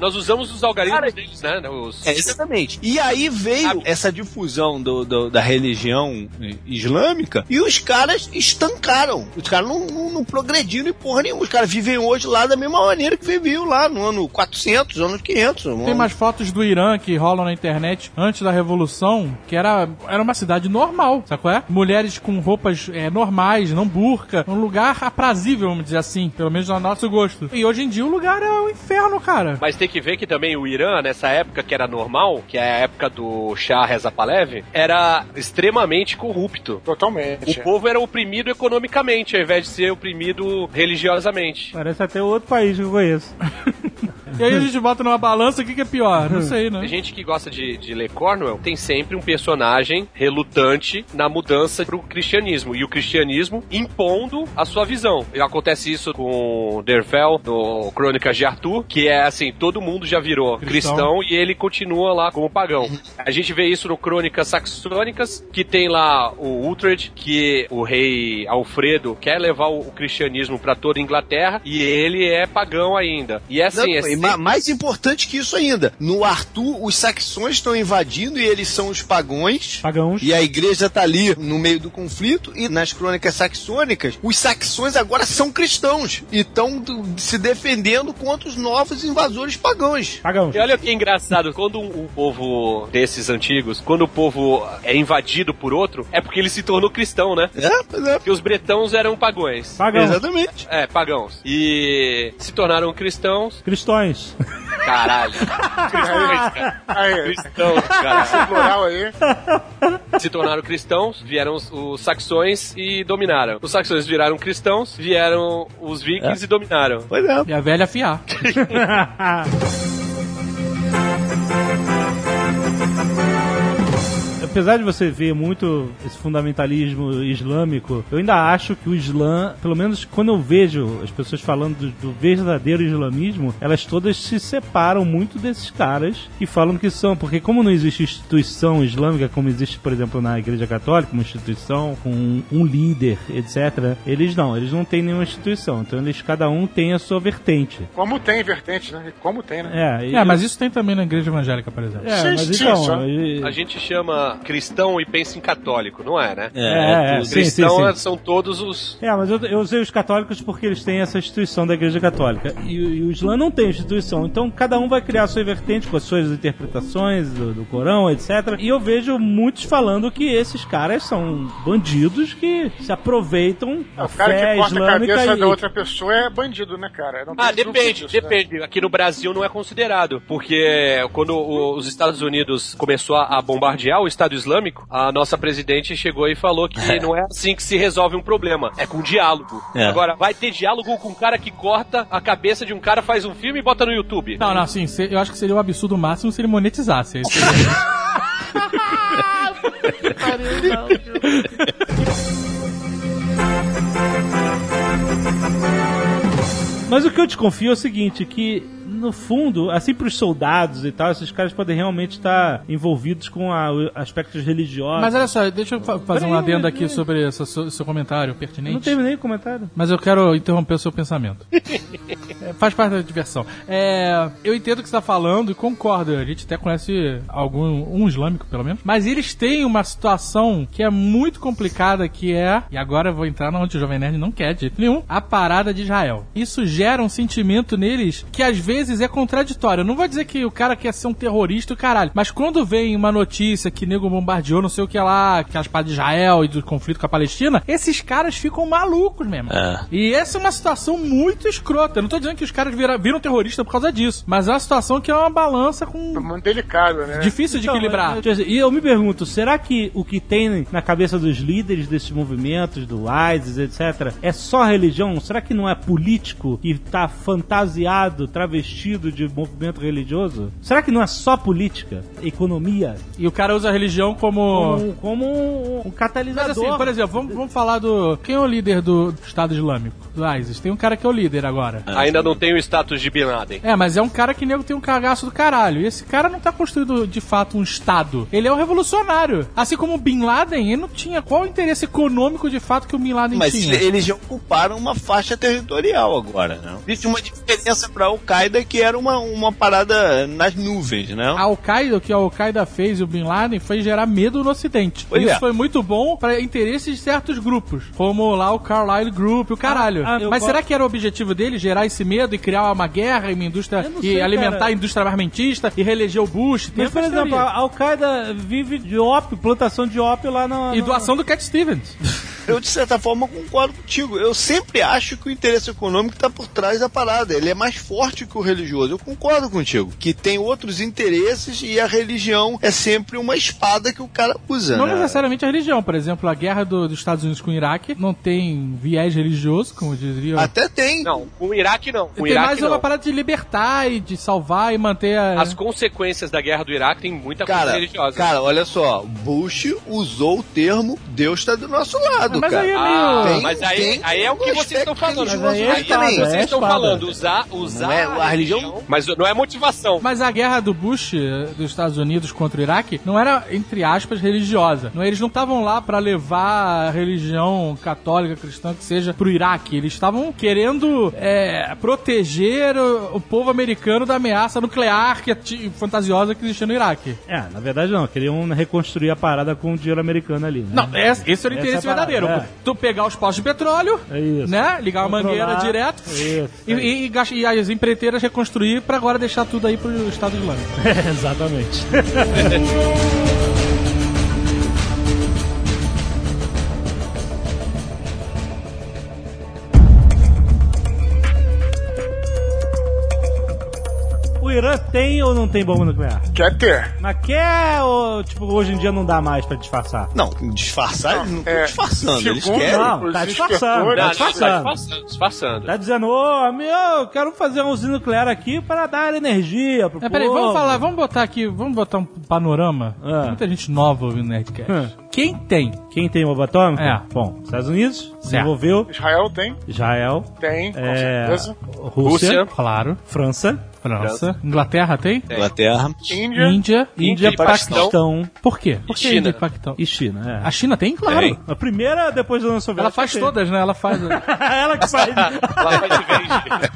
nós usamos os algoritmos deles, né? Os, é, exatamente. E aí veio essa difusão do, do- da religião islâmica e os caras estancaram. Os caras não, não, não progrediram em porra nenhuma. Os caras vivem hoje lá da mesma maneira que viviam lá no ano 400, no ano 500. no Tem umas fotos do Irã que rolam na internet antes da Revolução, que era, era uma cidade normal, sabe qual é? Mulheres com roupas é, normais, não burca. Um lugar aprazível, vamos dizer assim, pelo menos ao nosso gosto. E hoje em dia o lugar é o inferno, cara. Mas tem que ver que também o Irã, nessa época que era normal, que é a época do Shah Reza Pahlavi, era extremamente corrupto. O Totalmente. povo era oprimido economicamente, ao invés de ser oprimido religiosamente. Parece até outro país que eu conheço. E aí a gente bota numa balança, o que, que é pior? Não sei, né? A gente que gosta de, de ler Cornwell tem sempre um personagem relutante na mudança pro cristianismo. E o cristianismo impondo a sua visão. E acontece isso com Derfel, no Crônicas de Arthur, que é assim, todo mundo já virou Cristão. cristão, e ele continua lá como pagão. A gente vê isso no Crônicas Saxônicas, que tem lá o Uhtred, que o rei Alfredo quer levar o, o cristianismo para toda a Inglaterra, e ele é pagão ainda. E é assim, Não, é e ma- mais importante que isso ainda, no Arthur, os saxões estão invadindo e eles são os pagões. Pagãos. E a igreja tá ali no meio do conflito, e nas crônicas saxônicas, os saxões agora são cristãos e estão se defendendo contra os novos invasores pagãos. Pagãos. E olha que engraçado, quando um, um povo desses antigos, quando o povo é invadido por outro, é porque ele se tornou cristão, né? É, é. Porque os bretãos eram pagões. Pagãos. Exatamente. É, pagãos. E se tornaram cristãos. Cristões. Caralho. Aí, Cristãos, caralho. plural aí. Se tornaram cristãos, vieram os, os saxões e dominaram. Os saxões viraram cristãos, vieram os vikings e dominaram. Pois é. E a velha afiar. apesar de você ver muito esse fundamentalismo islâmico, eu ainda acho que o Islã, pelo menos quando eu vejo as pessoas falando do, do verdadeiro islamismo, elas todas se separam muito desses caras que falam que são, porque como não existe instituição islâmica como existe, por exemplo, na Igreja Católica, uma instituição com um, um líder, etc. Eles não, eles não têm nenhuma instituição, então eles cada um tem a sua vertente. Como tem vertente, né? Como tem, né? É, e É, mas isso tem também na igreja evangélica, por exemplo. É, Sim, mas então, e- A gente chama cristão e pensa em católico, não é, né? É, é, sim, cristão sim, sim. são todos os. É, mas eu, eu usei os católicos porque eles têm essa instituição da Igreja Católica. E, e o Islã não tem instituição. Então cada um vai criar a sua vertente com as suas interpretações do, do Corão, etc. E eu vejo muitos falando que esses caras são bandidos que se aproveitam É, o cara fé que corta a islâmica cabeça e... da outra pessoa é bandido, né, cara? Não Ah, depende, disso, né? depende. Aqui no Brasil não é considerado, porque quando os Estados Unidos começou a a bombardear o Estado Islâmico, a nossa presidente chegou e falou que não é assim que se resolve um problema, é com diálogo. É. Agora, vai ter diálogo com um cara que corta a cabeça de um cara, faz um filme e bota no YouTube. Não, não, assim, eu acho que seria o absurdo máximo se ele monetizasse. Aí seria- Mas o que eu desconfio é o seguinte, que no fundo, assim pros soldados e tal, esses caras podem realmente estar envolvidos com a- aspectos religiosos. Mas olha só, deixa eu fa- fazer um Peraí, adendo aqui sobre esse seu, seu comentário pertinente. Não terminei o comentário. Mas eu quero interromper o seu pensamento. É, faz parte da diversão. É, eu entendo o que você está falando e concordo. A gente até conhece algum um islâmico, pelo menos. Mas eles têm uma situação que é muito complicada, que é... E agora eu vou entrar onde o Jovem Nerd não quer de jeito nenhum. A parada de Israel. Isso gera um sentimento neles que às vezes é contraditório. Eu não vou dizer que o cara quer ser um terrorista, caralho. Mas quando vem uma notícia que nego bombardeou não sei o que lá, que as partes de Israel e do conflito com a Palestina, esses caras ficam malucos mesmo. É. E essa é uma situação muito escrota. Eu não tô dizendo que os caras vira, viram terrorista por causa disso, mas é uma situação que é uma balança com Muito delicado, né? difícil de Então, equilibrar. eu- eu- E eu me pergunto, será que o que tem na cabeça dos líderes desses movimentos, do ISIS, etc., é só religião? Será que não é político que tá fantasiado, travestido de movimento religioso? Será que não é só política, economia, E o cara usa a religião como. como, como um, um catalisador? Mas assim, por exemplo, vamos, vamos falar do. Quem é o líder do Estado Islâmico? Do ISIS. Tem um cara que é o líder agora. Ainda não tem o status de Bin Laden. É, mas é um cara que nego tem um cagaço do caralho. E esse cara não tá construindo de fato um Estado. Ele é um revolucionário. Assim como o Bin Laden, ele não tinha. Qual o interesse econômico de fato que o Bin Laden Mas tinha? eles já ocuparam uma faixa territorial agora, né? Existe uma diferença pra Al-Qaeda que era uma, uma parada nas nuvens, né? A Al-Qaeda, o que a Al-Qaeda fez e o Bin Laden foi gerar medo no Ocidente. Pois Isso é. foi muito bom para interesses de certos grupos, como lá o Carlyle Group, o caralho. Ah, ah, Mas será que era o objetivo dele gerar esse medo e criar uma guerra e uma indústria e sei, alimentar cara. a indústria armamentista e reeleger o Bush? Tem Mas, por exemplo, a Al-Qaeda vive de ópio, plantação de ópio lá na... E doação do Cat Stevens. Eu, de certa forma, concordo contigo. Eu sempre acho que o interesse econômico está por trás da parada. Ele é mais forte que o religioso. Eu concordo contigo. Que tem outros interesses e a religião é sempre uma espada que o cara usa. Não né? necessariamente a religião. Por exemplo, a guerra do- dos Estados Unidos com o Iraque não tem viés religioso, como diria. Até tem. Não, com o Iraque não. Com o tem Iraque mais não. uma parada de libertar e de salvar e manter a. As consequências da guerra do Iraque tem muita coisa Cara, religiosa. cara, olha só. Bush usou o termo Deus está do nosso lado, Mas cara. aí é Ah, meio. Tem- mas aí, tem aí é o que vocês estão falando. Mas aí é Aí espada, vocês é estão espada. falando, usar, usar Não é a religião? mas não é motivação. Mas a guerra do Bush, dos Estados Unidos contra o Iraque, não era, entre aspas, religiosa. Não, eles não estavam lá pra levar a religião católica, cristã, que seja, pro Iraque. Eles estavam querendo é, proteger o, o povo americano da ameaça nuclear que, ati- fantasiosa que existia no Iraque. É, na verdade não, queriam reconstruir a parada com o dinheiro americano ali, né? Não, esse, esse era o interesse é a verdadeiro. é. Tu pegar os postos de petróleo, É né? Ligar Controlar. mangueira direto Isso, e, é. e, e as empreiteiras reconstruir pra agora deixar tudo aí pro Estado Islâmico. Exatamente. O Irã tem ou não tem bomba nuclear? Quer ter. Mas quer ou, tipo, hoje em dia não dá mais pra disfarçar? Não, disfarçar, eles não estão é, disfarçando, eles querem. Não, tá disfarçando, tá Não, disfarçando. tá disfarçando. disfarçando. Tá dizendo, ô, meu, eu quero fazer uma usina nuclear aqui para dar energia pro É, peraí, povo. vamos falar, vamos botar aqui, vamos botar um panorama. Ah. Muita gente nova ouvindo Nerdcast. Hum. Quem tem? Quem tem bomba atômica? É. Bom, Estados Unidos desenvolveu, Israel tem, Israel, tem, com é, certeza. Rússia, Rússia. Claro. França, França. Inglaterra tem? Inglaterra. Índia, Índia. Índia, e Paquistão. Paquistão Por quê? Por que China. Índia e Paquistão? e China. É. A China tem? Claro. Tem. A primeira depois da União Soviética. Ela faz tem. todas, né? Ela faz. Ela que faz. Lá vai de vez.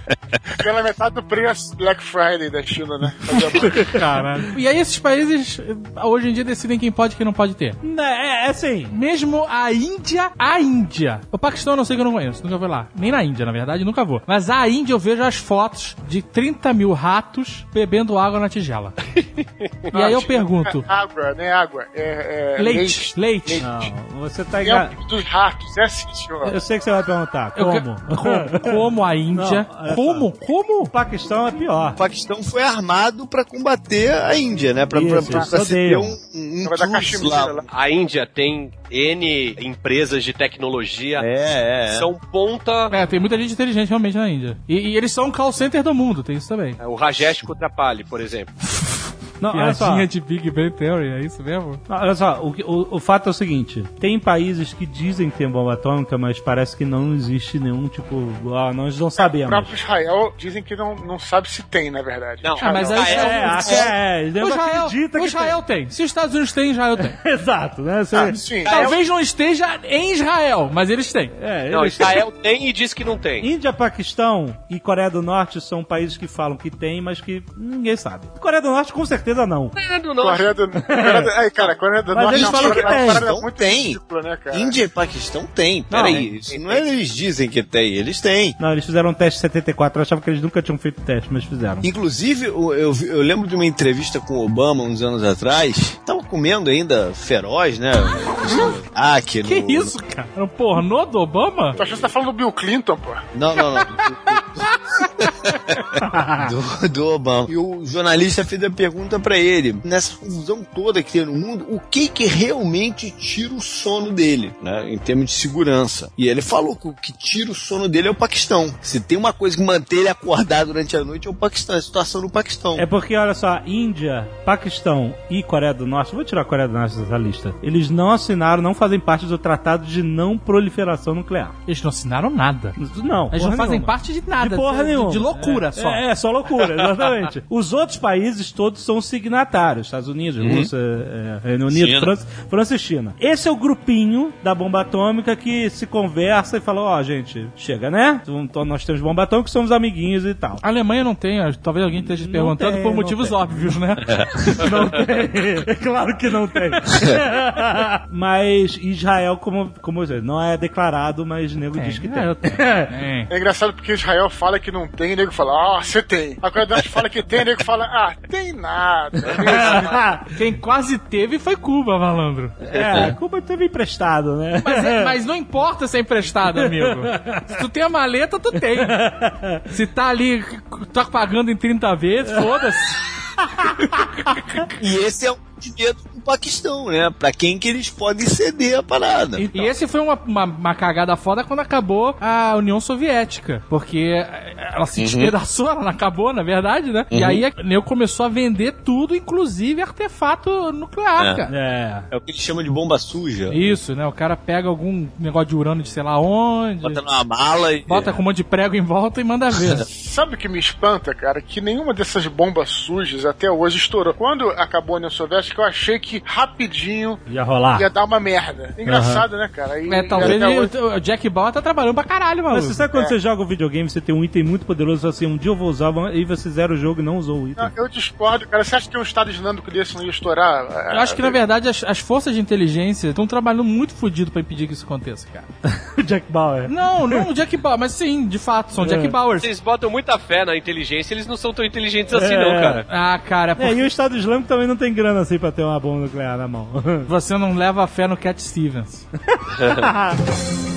pela metade do preço Black Friday da China, né? Caralho. E aí esses países hoje em dia decidem quem pode e quem não pode ter. é, é assim. Mesmo a Índia, a Índia. O Paquistão eu não sei que eu não conheço, nunca vou lá. Nem na Índia, na verdade, nunca vou. Mas a Índia eu vejo as fotos de 30 mil ratos bebendo água na tigela. e aí eu pergunto: Água, né? Água. É, é, leite, leite. Não, você tá É enganado. o dos ratos, é assim, senhor. Eu sei que você vai perguntar. Como? como? Como a Índia? Não, como? Como? O Paquistão é pior. O Paquistão foi armado pra combater a Índia, né? Pra, pra, Isso, pra, eles pra se ter um, um lá. lá. A Índia tem N empresas de tecnologia. É, é, é. São ponta. É, tem muita gente inteligente realmente na Índia. E, e eles são o call center do mundo, tem isso também. O Rajesh Kutrapali, por exemplo. Não, olha só. Piadinha de Big Bang Theory, é isso mesmo? Não, olha só, o, o, o fato é o seguinte: tem países que dizem que tem bomba atômica, mas parece que não existe nenhum tipo. Ah, nós não O sabemos. próprio Israel dizem que não, não sabe se tem, na verdade. Não, Ah, mas aí Israel- é, É, que é. Ele O Israel, acredita o que Israel tem. Se os Estados Unidos têm, Israel tem. tem. Exato, né? Você- Ah, sim. Talvez não esteja em Israel, mas eles têm. é, Não, eles- Israel tem e diz que não tem. Índia, Paquistão e Coreia do Norte são países que falam que tem, mas que ninguém sabe. Coreia do Norte com certeza não. Não, Coreia do, Coreia do, ai, cara, Coreia do Mas Norte eles é uma falam que tem. tem. ridícula, né, cara? Índia e Paquistão tem. Peraí, isso não é eles dizem que tem, eles têm. Não, eles fizeram um teste em 74, eu achava que eles nunca tinham feito teste, mas fizeram. Inclusive, eu, eu eu lembro de uma entrevista com o Obama uns anos atrás. Tava comendo ainda feroz, né? Ah, que Que no- isso, cara? É um pornô do Obama? Tu achou que você tá falando do Bill Clinton, pô? Não, não, não. do, do Obama. E o jornalista fez a pergunta pra ele, nessa confusão toda que tem no mundo, o que que realmente tira o sono dele, né, em termos de segurança. E ele falou que o que tira o sono dele é o Paquistão. Se tem uma coisa que mantém ele acordado durante a noite é o Paquistão, a situação no Paquistão. É porque, olha só, Índia, Paquistão e Coreia do Norte, vou tirar a Coreia do Norte dessa lista, eles não assinaram, não fazem parte do Tratado de Não Proliferação Nuclear. Eles não assinaram nada. Não, Eles não fazem nenhuma. parte de nada. De porra de, nenhuma. De loucura é, só. É, é, só loucura, exatamente. Os outros países todos são signatários. Estados Unidos, Rússia, é, Reino Unido, China. França, França e China. Esse é o grupinho da bomba atômica que se conversa e fala, ó, gente, chega, né? Então, nós temos bomba atômica, somos amiguinhos e tal. A Alemanha não tem, talvez alguém esteja se Não perguntando tem, por motivos tem. óbvios, né? Não tem. Claro que não tem. mas Israel, como, como eu disse, não é declarado, mas nego diz que tem. É. Tem. É engraçado porque Israel fala que não tem, e o nego fala, ah, você tem. A Coreia do Norte fala que tem, e o nego fala, ah, tem nada. Quem quase teve foi Cuba, malandro. É, Cuba teve emprestado, né? Mas, é- mas não importa se é emprestado, amigo. Se tu tem a maleta, tu tem. Se tá ali, tá pagando em 30 vezes, foda-se. E esse é um medo do Paquistão, né? Pra quem que eles podem ceder a parada. E esse foi uma, uma, uma cagada foda quando acabou a União Soviética. Porque ela se despedaçou, ela não acabou, na verdade, né? E aí a Neo começou a vender tudo, inclusive artefato nuclear, É. cara. É. É o que eles chamam de bomba suja. Isso, né? O cara pega algum negócio de urânio de sei lá onde, Bota numa mala e. bota com um monte de prego em volta e manda ver. Sabe o que me espanta, cara? Que nenhuma dessas bombas sujas até hoje estourou. Quando acabou a União Soviética, eu achei que rapidinho Ia rolar. ia dar uma merda. Engraçado, né, cara? E, É, talvez ele- hoje- o Jack Bauer tá trabalhando pra caralho, mano. Mas você sabe quando você joga um videogame, você tem um item muito poderoso, assim, um dia eu vou usar, e você zera o jogo e não usou o item. Não, eu discordo, cara. Você acha que um estado dinâmico desse não ia estourar? Eu acho que, na verdade, as, as forças de inteligência estão trabalhando muito fodido pra impedir que isso aconteça, cara. o Jack Bauer. Não, não o Jack Bauer, mas sim, de fato, são Jack Bauers. Vocês botam muita fé na inteligência, eles não são tão inteligentes assim, É. não, cara. Ah, cara, É, porque e o Estado Islâmico também não tem grana assim pra ter uma bomba nuclear na mão. você não leva fé no Cat Stevens.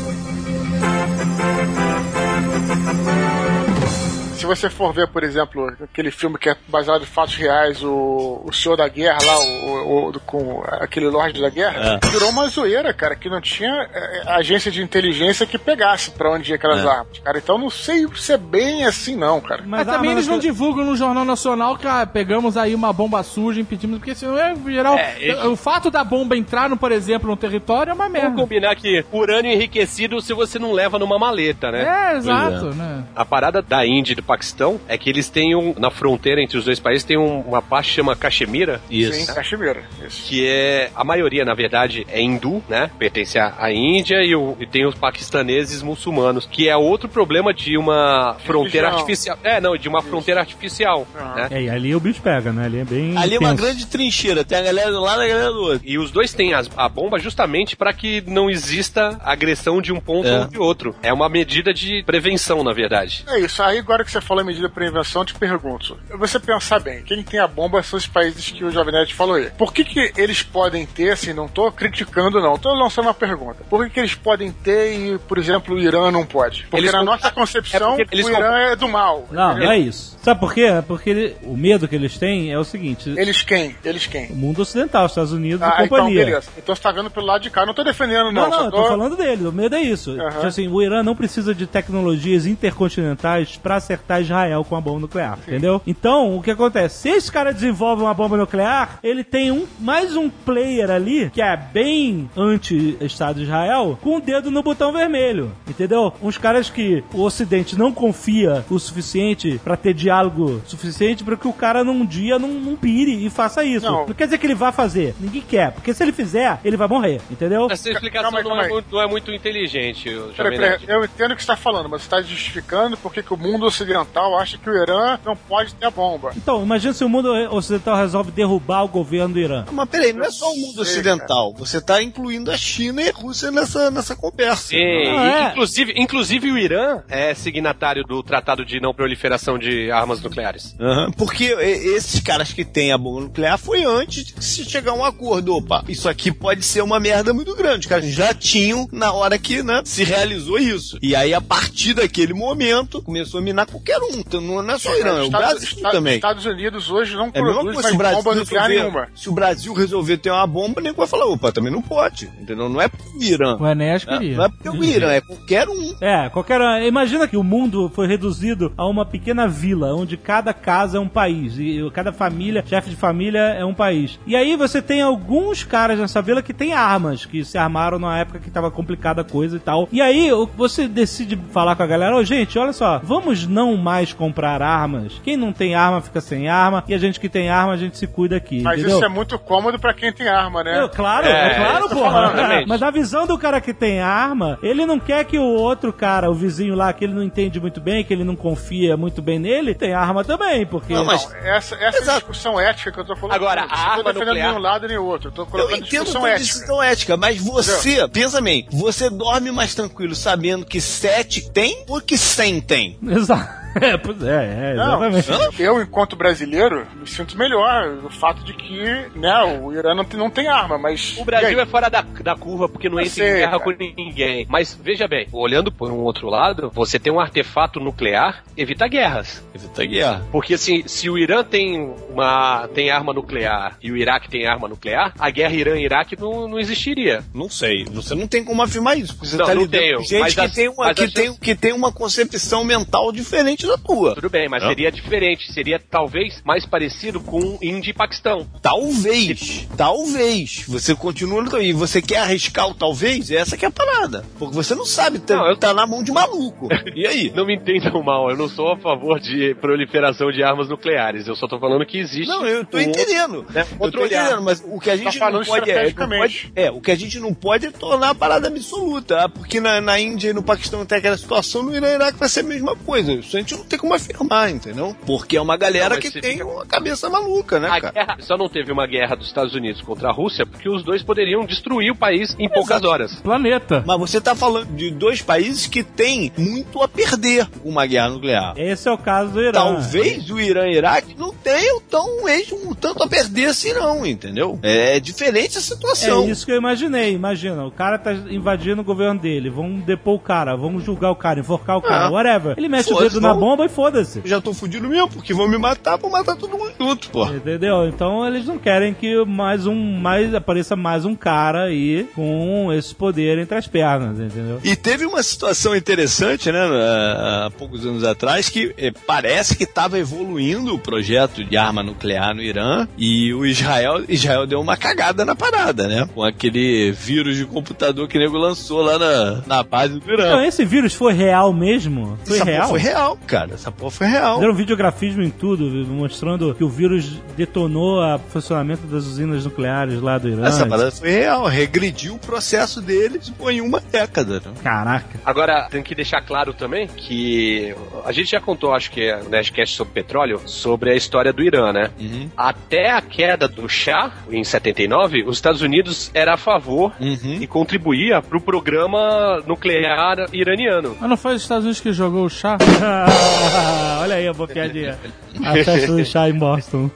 Se você for ver, por exemplo, aquele filme que é baseado em fatos reais, o, o Senhor da Guerra lá, o, o- o- com aquele Lorde da Guerra, virou uma zoeira, cara, que não tinha é, agência de inteligência que pegasse pra onde ia aquelas É. armas, cara. Então não sei se é bem assim, não, cara. Mas, ah, também mas eles não você- divulgam no Jornal Nacional que ah, pegamos aí uma bomba suja, impedimos, porque senão é geral. É, O fato da bomba entrar, no, por exemplo, no território é uma Vamos merda. combinar que urânio enriquecido se você não leva numa maleta, né? É, exato, né? A parada da Índia do Paquistão é que eles têm um, na fronteira entre os dois países, tem um- uma parte que chama Caxemira, Sim, Caxemira. Isso. que é a maioria, na verdade, é hindu, né? Pertence à Índia e, o- e tem os paquistaneses muçulmanos, que é outro problema de uma fronteira Religião. artificial. É, não, de uma fronteira artificial, Ah. né? É, e ali o bicho pega, né? Ali é bem. Ali é uma grande trincheira, tem a galera do lado e a galera do outro. E os dois têm as- a bomba justamente para que não exista agressão de um ponto É. ou de outro. É uma medida de prevenção, na verdade. É isso. Aí agora que você falou em medida de prevenção, eu te pergunto. Você pensar bem, quem tem a bomba são os países que o Jovem Nerd falou aí. Por que, que eles podem ter, assim, não tô criticando não, tô lançando uma pergunta. Por que, que eles podem ter e, por exemplo, o Irã não pode? Porque Eles na comp- nossa concepção, é porque eles o Irã é do mal. Não, entendeu? não é isso. Sabe por quê? É Porque ele- o medo que eles têm é o seguinte: Eles quem? Eles quem? o mundo ocidental, Estados Unidos Ah, e então, companhia. beleza. Então você tá vendo pelo lado de cá. Não tô defendendo, não. Não, não, só eu tô falando dele, o medo é isso. Tipo assim, o Irã não precisa de tecnologias intercontinentais pra acertar Israel com a bomba nuclear, entendeu? Então, o que acontece? Se esse cara desenvolve uma bomba nuclear, ele tem um mais um player ali, que é bem anti-Estado de Israel, com o dedo no botão vermelho, entendeu? Uns caras que o Ocidente não confia o suficiente pra ter diálogo suficiente pra que o cara num dia não, não pire e faça isso. Não. não quer dizer que ele vai fazer, ninguém quer, porque se ele fizer, ele vai morrer, entendeu? Essa explicação Calma aí, não, calma é muito, não é muito inteligente, Peraí, peraí, Nerd. eu entendo o que você está falando, mas você está justificando porque que o mundo ocidental acha que o Irã não pode ter a bomba. Então, imagina se o mundo ocidental resolve derrubar o governo do Irã. Mas peraí, não é só o mundo Sei, ocidental. Você tá incluindo a China e a Rússia nessa, nessa conversa. Sim, Ah, é. inclusive, inclusive o Irã é signatário do Tratado de Não Proliferação de Armas Nucleares. Aham, Porque e- esses caras que têm a bomba nuclear foi antes de se chegar a um acordo. Opa, isso aqui pode ser uma merda muito grande. Os caras já tinham na hora que né, se realizou isso. E aí, a partir daquele momento, começou a minar qualquer um. Não é só o Irã, é o Estados, Brasil Estados- também. Estados Unidos hoje não É produz mais o Brasil bomba nuclear resolver, nenhuma. se o Brasil resolver ter uma bomba, nem vai falar, opa, também não pode. Entendeu? Não é pro Irã. O Enéas É, queria. Não é porque o Irã, é qualquer um. É, qualquer. Imagina que o mundo foi reduzido a uma pequena vila, onde cada casa é um país. E cada família, chefe de família, é um país. E aí você tem alguns caras nessa vila que têm armas, que se armaram na época que tava complicada a coisa e tal. E aí o- você decide falar com a galera, ô gente, olha só, vamos não mais comprar armas. Quem não tem arma fica sem arma, e a gente que tem arma, a gente se cuida aqui. Mas entendeu? isso é muito cômodo pra quem tem arma, né? Eu, claro, É, é, claro, eu porra. falando. Mas a visão do cara que tem arma, ele não quer que o outro cara, o vizinho lá, que ele não entende muito bem, que ele não confia muito bem nele, tem arma também, porque... Não, mas- Não, essa, essa é Exato. discussão ética que eu tô falando. Agora, Eu a não arma tô defendendo nuclear- nenhum lado nem outro. Eu tô Eu colocando entendo discussão ética. decisão ética, mas você, pensa bem, você dorme mais tranquilo sabendo que 7 tem ou que 100 tem? Exato. É, pois é, é, Não, exatamente. eu, enquanto brasileiro, me sinto melhor no fato de que né, o Irã não tem, não tem arma, mas. O Brasil é fora da, da curva porque não Eu entra sei, em guerra cara. com ninguém. Mas veja bem, olhando por um outro lado, você tem um artefato nuclear, evita guerras. Evita guerra. Porque assim, se o Irã tem uma tem arma nuclear e o Iraque tem arma nuclear, a guerra Irã-Iraque não, não existiria. Não sei, você não tem como afirmar isso, porque você Não, tá não tenho, gente mas que, as- tem uma, mas que, tem, chances- que tem uma concepção mental diferente tua. Tudo bem, mas Não. seria diferente. Seria talvez mais parecido com Índia e Paquistão. Talvez, talvez. Você continua lutando. E você quer arriscar o talvez? Essa que é a parada. Porque você não sabe, tá, Não, eu- tá na mão de maluco. E aí? Não me entendam mal, eu não sou a favor de proliferação de armas nucleares. Eu só tô falando que existe. Não, eu tô um- entendendo. né, eu tô entendendo, mas o que a gente não falando pode, é, não estrategicamente. pode é, o que a gente não pode é tornar a parada absoluta, ah, porque na, na Índia e no Paquistão tem aquela situação, no Irã e Iraque vai ser a mesma coisa. Isso a gente não tem como afirmar, entendeu? Porque é uma galera Não, que tem fica- uma cabeça maluca, né, A cara? guerra, só não teve uma guerra dos Estados Unidos contra a Rússia porque os dois poderiam destruir o país em poucas horas. Planeta. Mas você tá falando de dois países que têm muito a perder com uma guerra nuclear. Esse é o caso do Irã. Talvez o Irã e o Iraque não tenham tão, um tanto a perder assim, não, entendeu? É diferente a situação. É isso que eu imaginei. Imagina, o cara tá invadindo o governo dele. Vão depor o cara, vão julgar o cara, enforcar o cara, Ah. whatever. Ele mete o Foda-se, dedo na bomba e foda-se. Já tô fudido mesmo, porque vão me matar, vou matar todo mundo junto, pô. Entendeu? Então eles não querem que mais um, mais apareça mais um cara aí com esse poder entre as pernas, entendeu? E teve uma situação interessante, né, há poucos anos atrás, que eh, parece que estava evoluindo o projeto de arma nuclear no Irã e o Israel, Israel deu uma cagada na parada, né? Com aquele vírus de computador que o nego lançou lá na, na base do Irã. Então esse vírus foi real mesmo? Foi Essa real? foi real, cara. Essa porra foi real. Deram videografismo em tudo, mostrando que o vírus detonou o funcionamento das usinas nucleares lá do Irã. Essa parada foi real. Regrediu o processo deles em uma década. Né? Caraca. Agora, tem que deixar claro também que a gente já contou, acho que no Nerdcast sobre petróleo, sobre a história do Irã, né? Uhum. Até a queda do Shah, em 79, os Estados Unidos era a favor Uhum. e contribuía pro programa nuclear iraniano. Mas não foi os Estados Unidos que jogou o chá? Olha aí a boa piadinha. A festa do chá em Boston.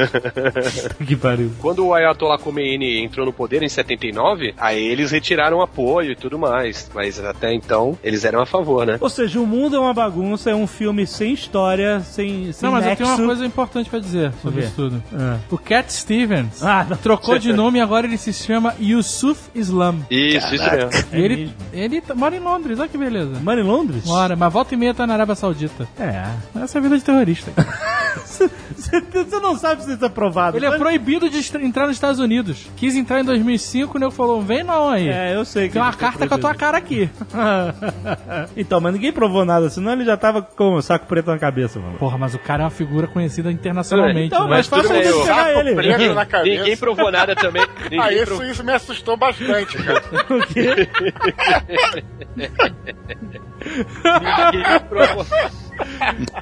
que pariu. Quando o Ayatollah Khomeini entrou no poder em 79, aí eles retiraram apoio e tudo mais. Mas até então, eles eram a favor, né? Ou seja, o mundo é uma bagunça, é um filme sem história, sem, sem Não, mas eu nexo. tenho uma coisa importante pra dizer sobre isso tudo. Ah. O Cat Stevens Ah, trocou de nome e agora ele se chama Yusuf Islam. Isso, isso mesmo. E ele, ele t- mora em Londres, olha que beleza. Mano em Londres? Mora, mas volta e meia tá na Arábia Saudita. É. Essa é a vida de terrorista. Você não sabe se isso é provado. Ele é Mas- proibido de entrar nos Estados Unidos. Quis entrar em 2005, o nego falou, vem não aí. É, eu sei que. Tem uma tá carta com a tua cara aqui. então, mas ninguém provou nada, senão ele já tava com o saco preto na cabeça, mano. Porra, mas o cara é uma figura conhecida internacionalmente. Então, né? mas fácil de pegar ele. preto na cabeça. Ninguém provou nada também. Ninguém Ah, isso, provou- isso me assustou bastante, cara. O quê? ninguém provou-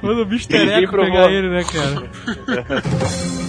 Manda o bicho tereco pegar ele, né, cara?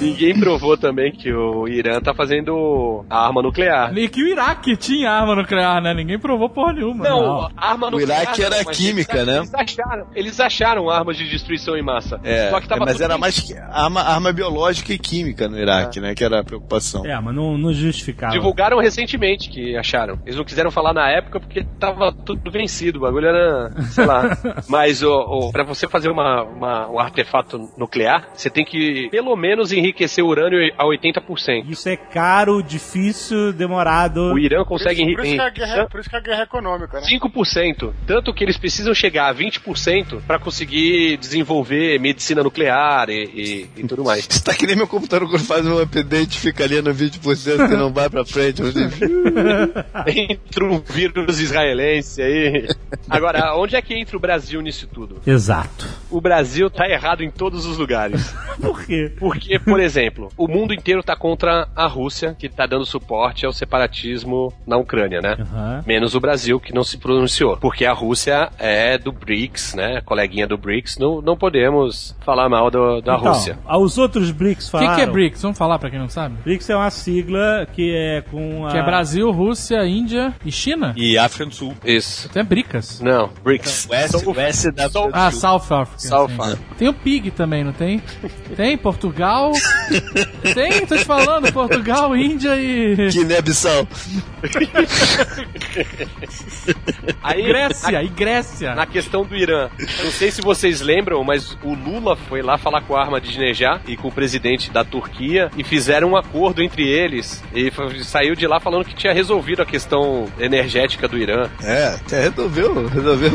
Ninguém provou também que o Irã tá fazendo a arma nuclear. E que o Iraque tinha arma nuclear, né? Ninguém provou porra nenhuma. Não, a arma O nuclear. Iraque era não, mas química, eles, né? Eles acharam, eles acharam armas de destruição em massa. É, Só que tava mas tudo era mais que- arma, arma biológica e química no Iraque, né? Que era a preocupação. É, mas não, não justificava. Divulgaram recentemente que acharam. Eles não quiseram falar na época porque tava tudo vencido. O bagulho era, sei lá. Mas o, o, pra você fazer uma, uma- um artefato nuclear, você tem que pelo menos enriquecer o urânio a 80%. Isso é caro, difícil, demorado. O Irã consegue Por isso, guerra, enriquecer por isso que a guerra é econômica, né? 5%. Tanto que eles precisam chegar a 20% pra conseguir desenvolver medicina nuclear e, e- e tudo mais. Isso tá que nem meu computador quando faz um update fica ali no 20% que não vai pra frente. Você... Entra um vírus israelense aí. Agora, onde é que entra o Brasil nisso tudo? Exato. O Brasil tá errado em todos os lugares. Por quê? Porque, por exemplo, o mundo inteiro tá contra a Rússia, que tá dando suporte ao separatismo na Ucrânia, né? Aham. Menos o Brasil, que não se pronunciou. Porque a Rússia é do BRICS, né? Coleguinha do BRICS. Não, não podemos falar mal do- da Então, Rússia. Os outros BRICS O falaram. que, que é BRICS? Vamos falar pra quem não sabe? BRICS é uma sigla que é com a... Que é Brasil, Rússia, Índia e China? E África do Sul. Isso. Até BRICS. Não, BRICS. O S, o S da Ah, South Africa. South. Africa. Tem o PIG também, não tem? Tem Portugal. tem, tô te falando, Portugal, Índia e. Guiné-Bissau. Aí, Grécia, e Grécia. Na questão do Irã, não sei se vocês lembram, mas o Lula foi lá falar com a Ahmadinejad e com o presidente da Turquia e fizeram um acordo entre eles e fa- saiu de lá falando que tinha resolvido a questão energética do Irã. É, até resolveu, resolveu.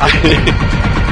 A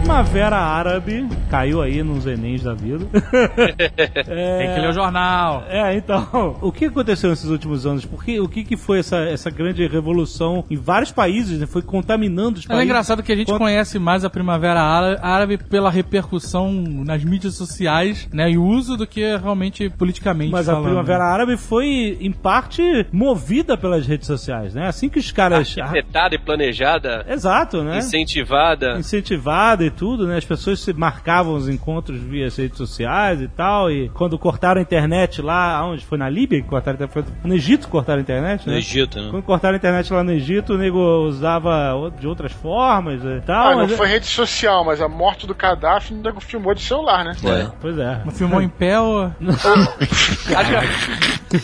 Primavera Árabe caiu aí nos Enems da vida. Tem que ler o jornal. É, então, o que aconteceu nesses últimos anos? Por que, o que, que foi essa, essa grande revolução em vários países? Né? Foi contaminando os É países. engraçado que a gente Quanto- conhece mais a Primavera Ára- Árabe pela repercussão nas mídias sociais, né, e uso do que realmente politicamente Mas a falando. Primavera Árabe foi, em parte, movida pelas redes sociais, né? Assim que os caras... Arquitetada e planejada, Exato, né? incentivada. Incentivada e tudo, né? As pessoas se marcavam os encontros via redes sociais e tal. E quando cortaram a internet lá, onde? Foi na Líbia que cortaram a internet? Foi no Egito cortaram a internet, né? No Egito, né? Quando cortaram a internet lá no Egito, o nego usava de outras formas e tal. Ah, não é- foi rede social, mas a morte do Gaddafi o nego filmou de celular, né? É. Pois é. Não filmou em pé ou... Acho que, a,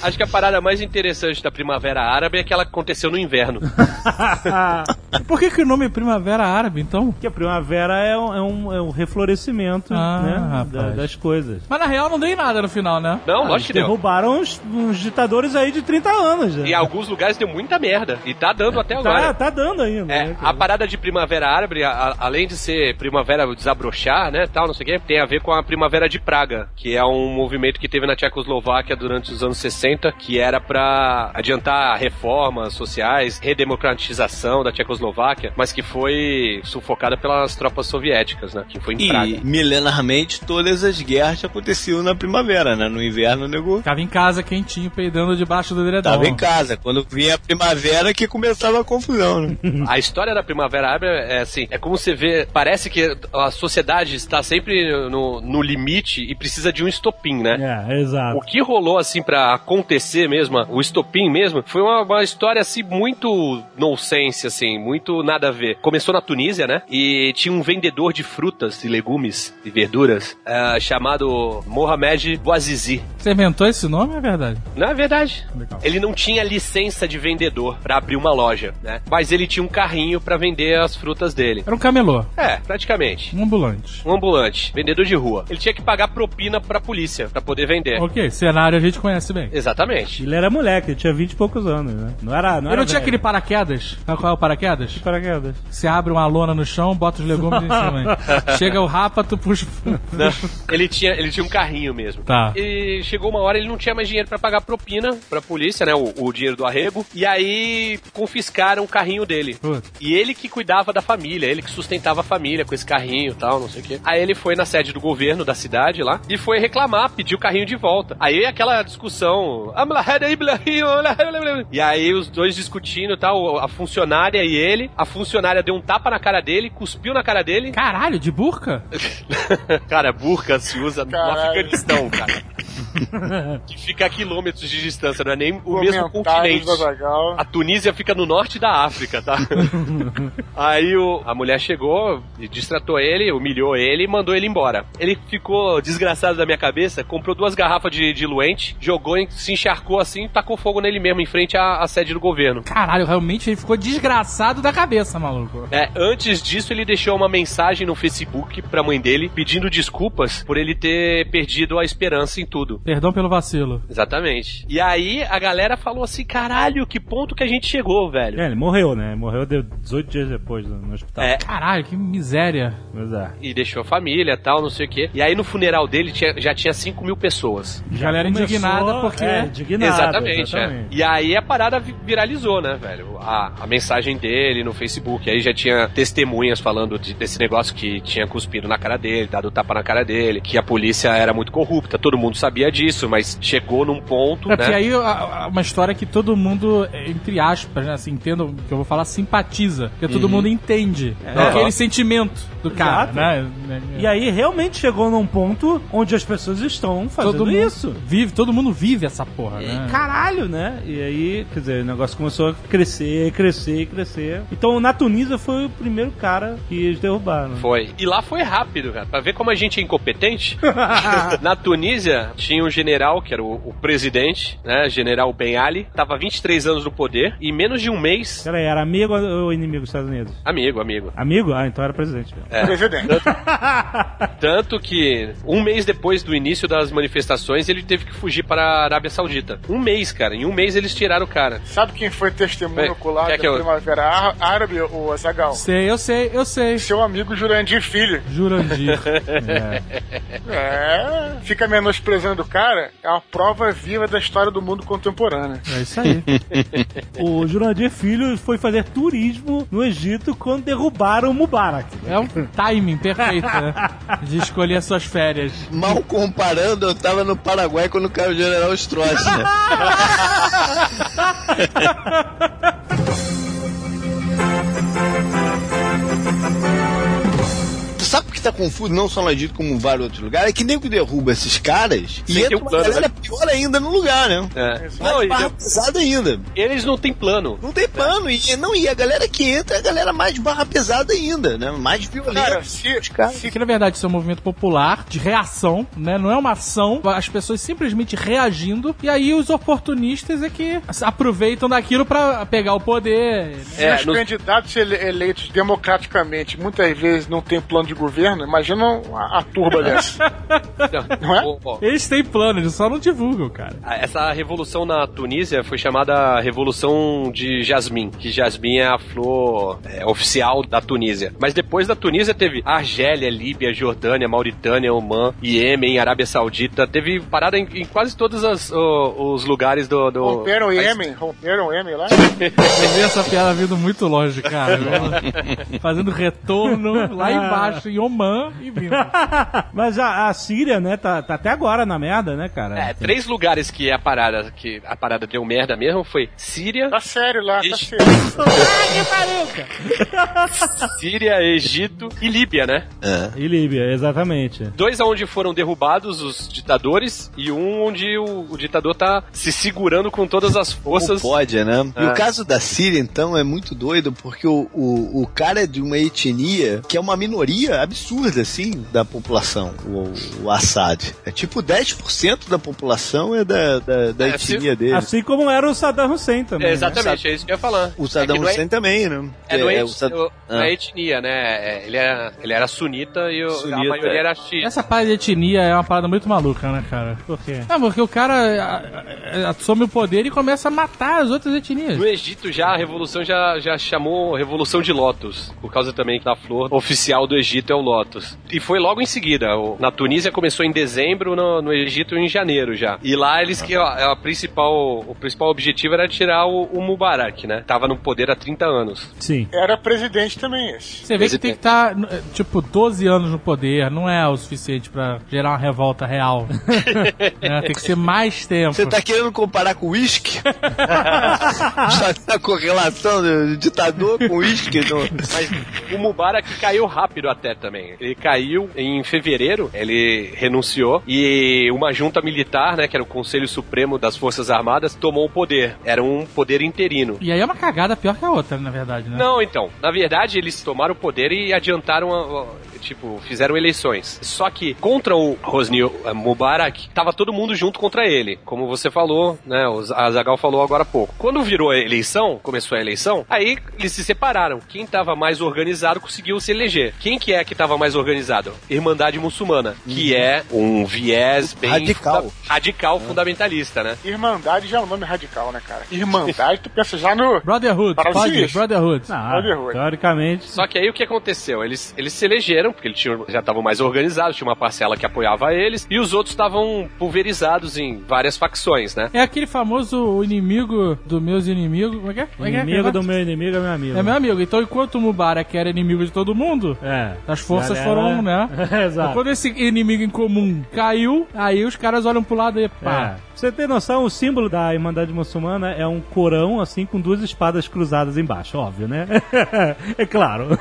acho que a parada mais interessante da Primavera Árabe é que ela aconteceu no inverno. Por que, que o nome é Primavera Árabe, então? Porque a primavera é um, é um, é um reflorescimento Ah, né, da- das coisas. Mas na real não deu em nada no final, né? Não, lógico que deu. Derrubaram uns, uns ditadores aí de 30 anos. né? Em alguns lugares deu muita merda. E tá dando até Tá, agora. tá dando ainda. É, né, a parada de primavera árabe, a- a- além de ser primavera desabrochar, né, tal, não sei o quê, tem a ver com a primavera de Praga, que é um movimento que teve na Tchecoslováquia durante os anos 60, que era pra adiantar reformas sociais, redemocratização da Tchecoslováquia, mas que foi sufocada pelas tropas soviéticas, né, que foi em Praga. E milenarmente todas as guerras aconteciam na primavera, né? No inverno o nego Ficava em casa quentinho, peidando debaixo do edredom. tava em casa. Quando vinha a primavera que começava a confusão, né? A história da Primavera Árabe é assim, é como você vê, parece que a sociedade está sempre no, no limite e precisa de um estopim, né? É, exato. O que rolou, assim, pra acontecer mesmo, o estopim mesmo, foi uma, uma história, assim, muito nonsense, assim, muito nada a ver. Começou na Tunísia, né? E tinha um vendedor de frutas e legumes e verduras eh, chamado Mohamed Bouazizi. Você inventou esse nome, é verdade? Não é verdade. Legal. Ele não tinha licença de vendedor pra abrir uma loja, né? Mas ele tinha um carrinho pra vender as frutas dele. Era um camelô, É, praticamente. um ambulante. Um ambulante, vendedor de rua. Ele tinha que pagar propina pra polícia pra poder vender. Ok, cenário a gente conhece bem. Exatamente. Ele era moleque, ele tinha 20 e poucos anos, né? Não era. Não Ele era não tinha velho. aquele paraquedas? Sabe qual é o paraquedas? paraquedas. Você abre uma lona no chão, bota os legumes em cima. hein? Chega o rapa, tu puxa. Não, ele tinha, ele tinha um carrinho mesmo. Tá. E chegou uma hora ele não tinha mais dinheiro pra pagar propina pra polícia, né? O, o dinheiro do arrego. E aí confiscaram o carrinho dele. E ele que cuidava da família, ele que sustentava a família com esse carrinho e tal, não sei o quê. Aí ele foi na sede do governo da cidade lá e foi reclamar, pedir o carrinho de volta. Aí aquela discussão. E aí os dois discutindo e tal, a funcionária e ele. A funcionária deu um tapa na cara dele, cuspiu na cara dele. Caralho, de burca? cara, burca se usa no Caralho. Afeganistão, cara. que fica a quilômetros de distância, não é nem o mesmo continente. A Tunísia fica no norte da África, tá? Aí o, a mulher chegou, e distratou ele, humilhou ele e mandou ele embora. Ele ficou desgraçado da minha cabeça, comprou duas garrafas de diluente, jogou, em- se encharcou assim e tacou fogo nele mesmo, em frente à, à sede do governo. Caralho, realmente ele ficou desgraçado da cabeça, maluco. É, antes disso, ele deixou uma mensagem no Facebook pra mãe dele pedindo desculpas por ele ter perdido a esperança em tudo. Perdão pelo vacilo. Exatamente. E aí a galera falou assim: caralho, que ponto que a gente chegou, velho. É, ele morreu, né? Morreu de 18 dias depois no hospital. É, Caralho, que miséria. Mas é. e deixou a família tal, não sei o quê. E aí no funeral dele tinha- já tinha 5 mil pessoas. Galera Começou- indignada porque. É, indignada. exatamente, é. exatamente. E aí a parada vi- viralizou, né, velho? A, a mensagem dele no Facebook. Aí já tinha testemunhas falando de- desse negócio que tinha cuspido na cara dele, dado tapa na cara dele, que a polícia era muito corrupta. Todo mundo sabia disso, mas chegou num ponto, É né? porque aí a- a- uma história que todo mundo, entre aspas, né, assim, entendo o que eu vou falar, simpatiza. Porque todo mundo entende aquele sentimento do cara, né? E aí realmente chegou num ponto onde as pessoas estão fazendo todo mundo isso. Vive, todo mundo vive essa porra, né? Caralho, né? E aí, quer dizer, o negócio começou a crescer, crescer e crescer. Então, na Tunísia foi o primeiro cara que eles derrubaram. Foi. E lá foi rápido, cara. Pra ver como a gente é incompetente. Na Tunísia, tinha um general, que era o, o presidente, né? General Ben Ali. Tava 23 anos no poder. E em menos de um mês. Peraí, era amigo ou inimigo dos Estados Unidos? Amigo, amigo. Amigo? Ah, então era presidente. mesmo. É. Presidente. Tanto que um mês depois do início das manifestações, ele teve que fugir para a Arábia Saudita. Um mês, cara. Em um mês eles tiraram o cara. Sabe quem foi testemunho Bem, ocular quer da que eu- Primavera Árabe, o Azagal? Sei, eu sei, eu sei. Seu amigo Jurandir Filho. Jurandir. É, fica menosprezando o cara, é uma prova viva da história do mundo contemporâneo. É isso aí. O Jurandir Filho foi fazer turismo no Egito quando derrubaram o Mubarak. É um timing perfeito, né? De escolher as suas férias. Mal comparando, eu tava no Paraguai quando caiu o General Stroess, né? Tu sabe tá confuso, não só no Egito como em vários outros lugares, é que nem que derruba esses caras e Sem entra um uma galera pior ainda no lugar, né? É. Mais Não, e- barra pesada ainda. eles não têm plano. Não tem plano. E, não, e a galera que entra é a galera mais barra pesada ainda, né? Mais violenta. Cara, se, se Que na verdade isso é um movimento popular de reação, né? Não é uma ação, as pessoas simplesmente reagindo, e aí os oportunistas é que aproveitam daquilo pra pegar o poder. Se É, os nos- candidatos ele- eleitos democraticamente muitas vezes não tem plano de governo, imagina a, a turba dessa. Não é? Ó, ó, Eles têm plano, eles só não divulgam, cara. Essa revolução na Tunísia foi chamada Revolução de Jasmim, que jasmim é a flor é, oficial da Tunísia. Mas depois da Tunísia teve Argélia, Líbia, Jordânia, Mauritânia, Oman, Iêmen, Arábia Saudita. Teve parada em, em quase todos as- o- os lugares do. do Romperam o. Iêmen, romperam o Iêmen lá. Eu vi essa piada vindo muito longe, cara. Fazendo retorno lá embaixo, em Oman e vindo. Mas a, a Síria, né, tá, tá até agora na merda, né, cara? É, três lugares que a parada que a parada deu merda mesmo foi Síria, Tá sério lá, tá sério. Síria, Egito e Líbia, né? E Líbia, exatamente. Dois aonde foram derrubados os ditadores e um onde o, o ditador tá se segurando com todas as Como forças. pode, né? E É. o caso da Síria, então, é muito doido, porque o, o, o cara é de uma etnia que é uma minoria absurda, assim, da população, o, o Assad. É tipo 10% da população é da, da, da É, se- etnia dele. Assim como era o Saddam Hussein também. É, né? exatamente, é isso que eu ia falar. O Saddam é é- Hussein também, né? É, não é, o Sad- o- Ah. é etnia, né? É, ele, era, ele era sunita e o- a Sunita, maioria é. era xiita. Essa parada de etnia é uma parada muito maluca, né, cara? Por quê? É, porque o cara a- a- assume o poder e começa a matar as outras etnias. No Egito já a revolução já, já chamou Revolução de Lotus, por causa também da flor oficial do Egito é o Lotus. E foi logo em seguida. na Tunísia começou em dezembro, no, no Egito em janeiro já. E lá eles que ó, a principal, o principal objetivo era tirar o, o Mubarak, né? Tava no poder há 30 anos. Sim. Era presidente também esse. Você vê que tem que estar, tipo, 12 anos no poder, não é o suficiente pra gerar uma revolta real. É, tem que ser mais tempo. Você tá querendo comparar com uísque? Já a correlação do ditador com uísque? no- Mas o Mubarak caiu rápido até também. Ele caiu em fevereiro, ele renunciou e uma junta militar, né, que era o Conselho Supremo das Forças Armadas, tomou o poder. Era um poder interino. E aí é uma cagada pior que a outra, na verdade, né? Não, então. Na verdade, eles tomaram o poder e adiantaram, a- a- tipo, fizeram eleições. Só que contra o Hosni Mubarak, tava todo mundo junto contra ele. Como você falou, né? O Zagal falou agora há pouco. Quando virou a eleição, começou a eleição, aí eles se separaram. Quem tava mais organizado conseguiu se eleger. Quem que é que tava mais organizado? Irmandade Muçulmana, que é um viés bem Radical. Radical fundamentalista, né? Irmandade já é um nome radical, né, cara? Irmandade, tu pensa já no. Brotherhood, pode? Brotherhood. Não, Hollywood. teoricamente. Só que aí o que aconteceu? Eles, eles se elegeram, porque eles tinham, já estavam mais organizados, tinha uma parcela que apoiava eles, e os outros estavam pulverizados em várias facções, né? É aquele famoso inimigo dos meus inimigos. Como é que é? Como é que é? Inimigo do meu inimigo é meu amigo. É meu amigo. Então, enquanto o Mubarak era inimigo de todo mundo, É. as forças Galera- foram, né? Então, Exato. quando esse inimigo em comum caiu, aí os caras olham pro lado e É. pá. Pra você ter noção, o símbolo da Irmandade Muçulmana é um corão, assim, com duas espadas cruzadas embaixo, óbvio, né? é claro.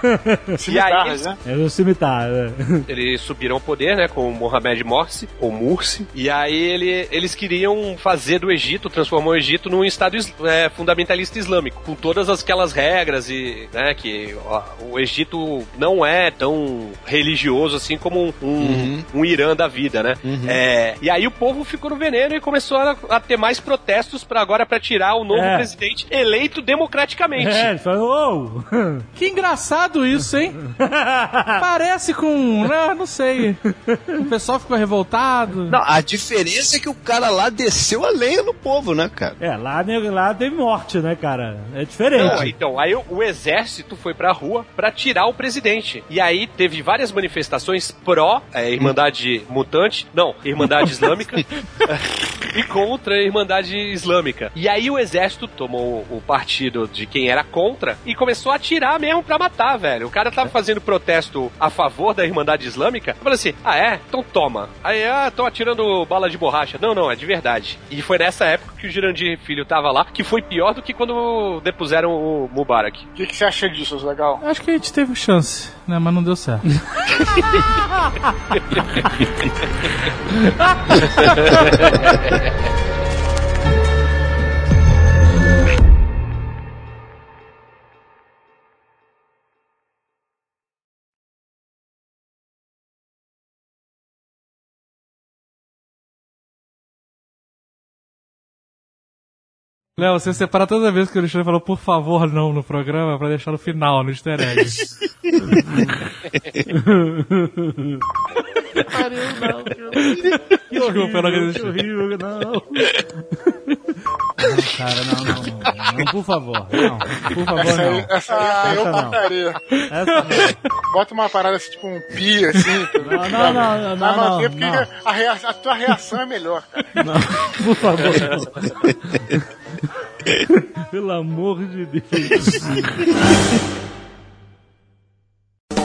Cimitarras, né? É o cimitar. é. Eles subiram ao poder, né, com o Mohamed Morsi, ou Mursi, e aí ele, eles queriam fazer do Egito, transformar o Egito num estado é, fundamentalista islâmico, com todas aquelas regras e, né, que ó, o Egito não é tão religioso assim como um, um, um Irã da vida, né? É, e aí o povo ficou no veneno e começou a, a ter mais protestos para agora para tirar o novo É. presidente eleito democraticamente. É, ele falou, "Uou!" Que engraçado isso, hein? Parece com. Né, não sei. O pessoal ficou revoltado. Não, a diferença é que o cara lá desceu a lenha no povo, né, cara? É, lá, né, lá teve morte, né, cara? É diferente. Não, então, aí o, o exército foi pra rua pra tirar o presidente. E aí teve várias manifestações pró é, Irmandade Mutante, não, Irmandade Islâmica, e contra a Irmandade Islâmica. E aí o exército tomou o partido de quem era contra e começou a atirar mesmo pra matar, velho. O cara tava fazendo protesto a favor da Irmandade Islâmica, falei assim: ah, é? Então toma. Aí, ah, tô atirando bala de borracha. Não, não, é de verdade. E foi nessa época que o Jurandir Filho tava lá, que foi pior do que quando depuseram o Mubarak. O que, que você acha disso, legal? Acho que a gente teve chance, né? Mas não deu certo. Léo, você separa toda vez que o Alexandre falou por favor não no programa pra deixar no final, no easter egg. Desculpa, eu não acredito. horrível, não. Não, cara, não, não, não, não, por favor, não, por favor, não. essa aí eu botaria. Essa não. Bota uma parada assim, tipo um pi, assim. Não, não, não, não, não, porque não. A, rea- a tua reação é melhor, cara. Não, por favor, não. Pelo amor de Deus.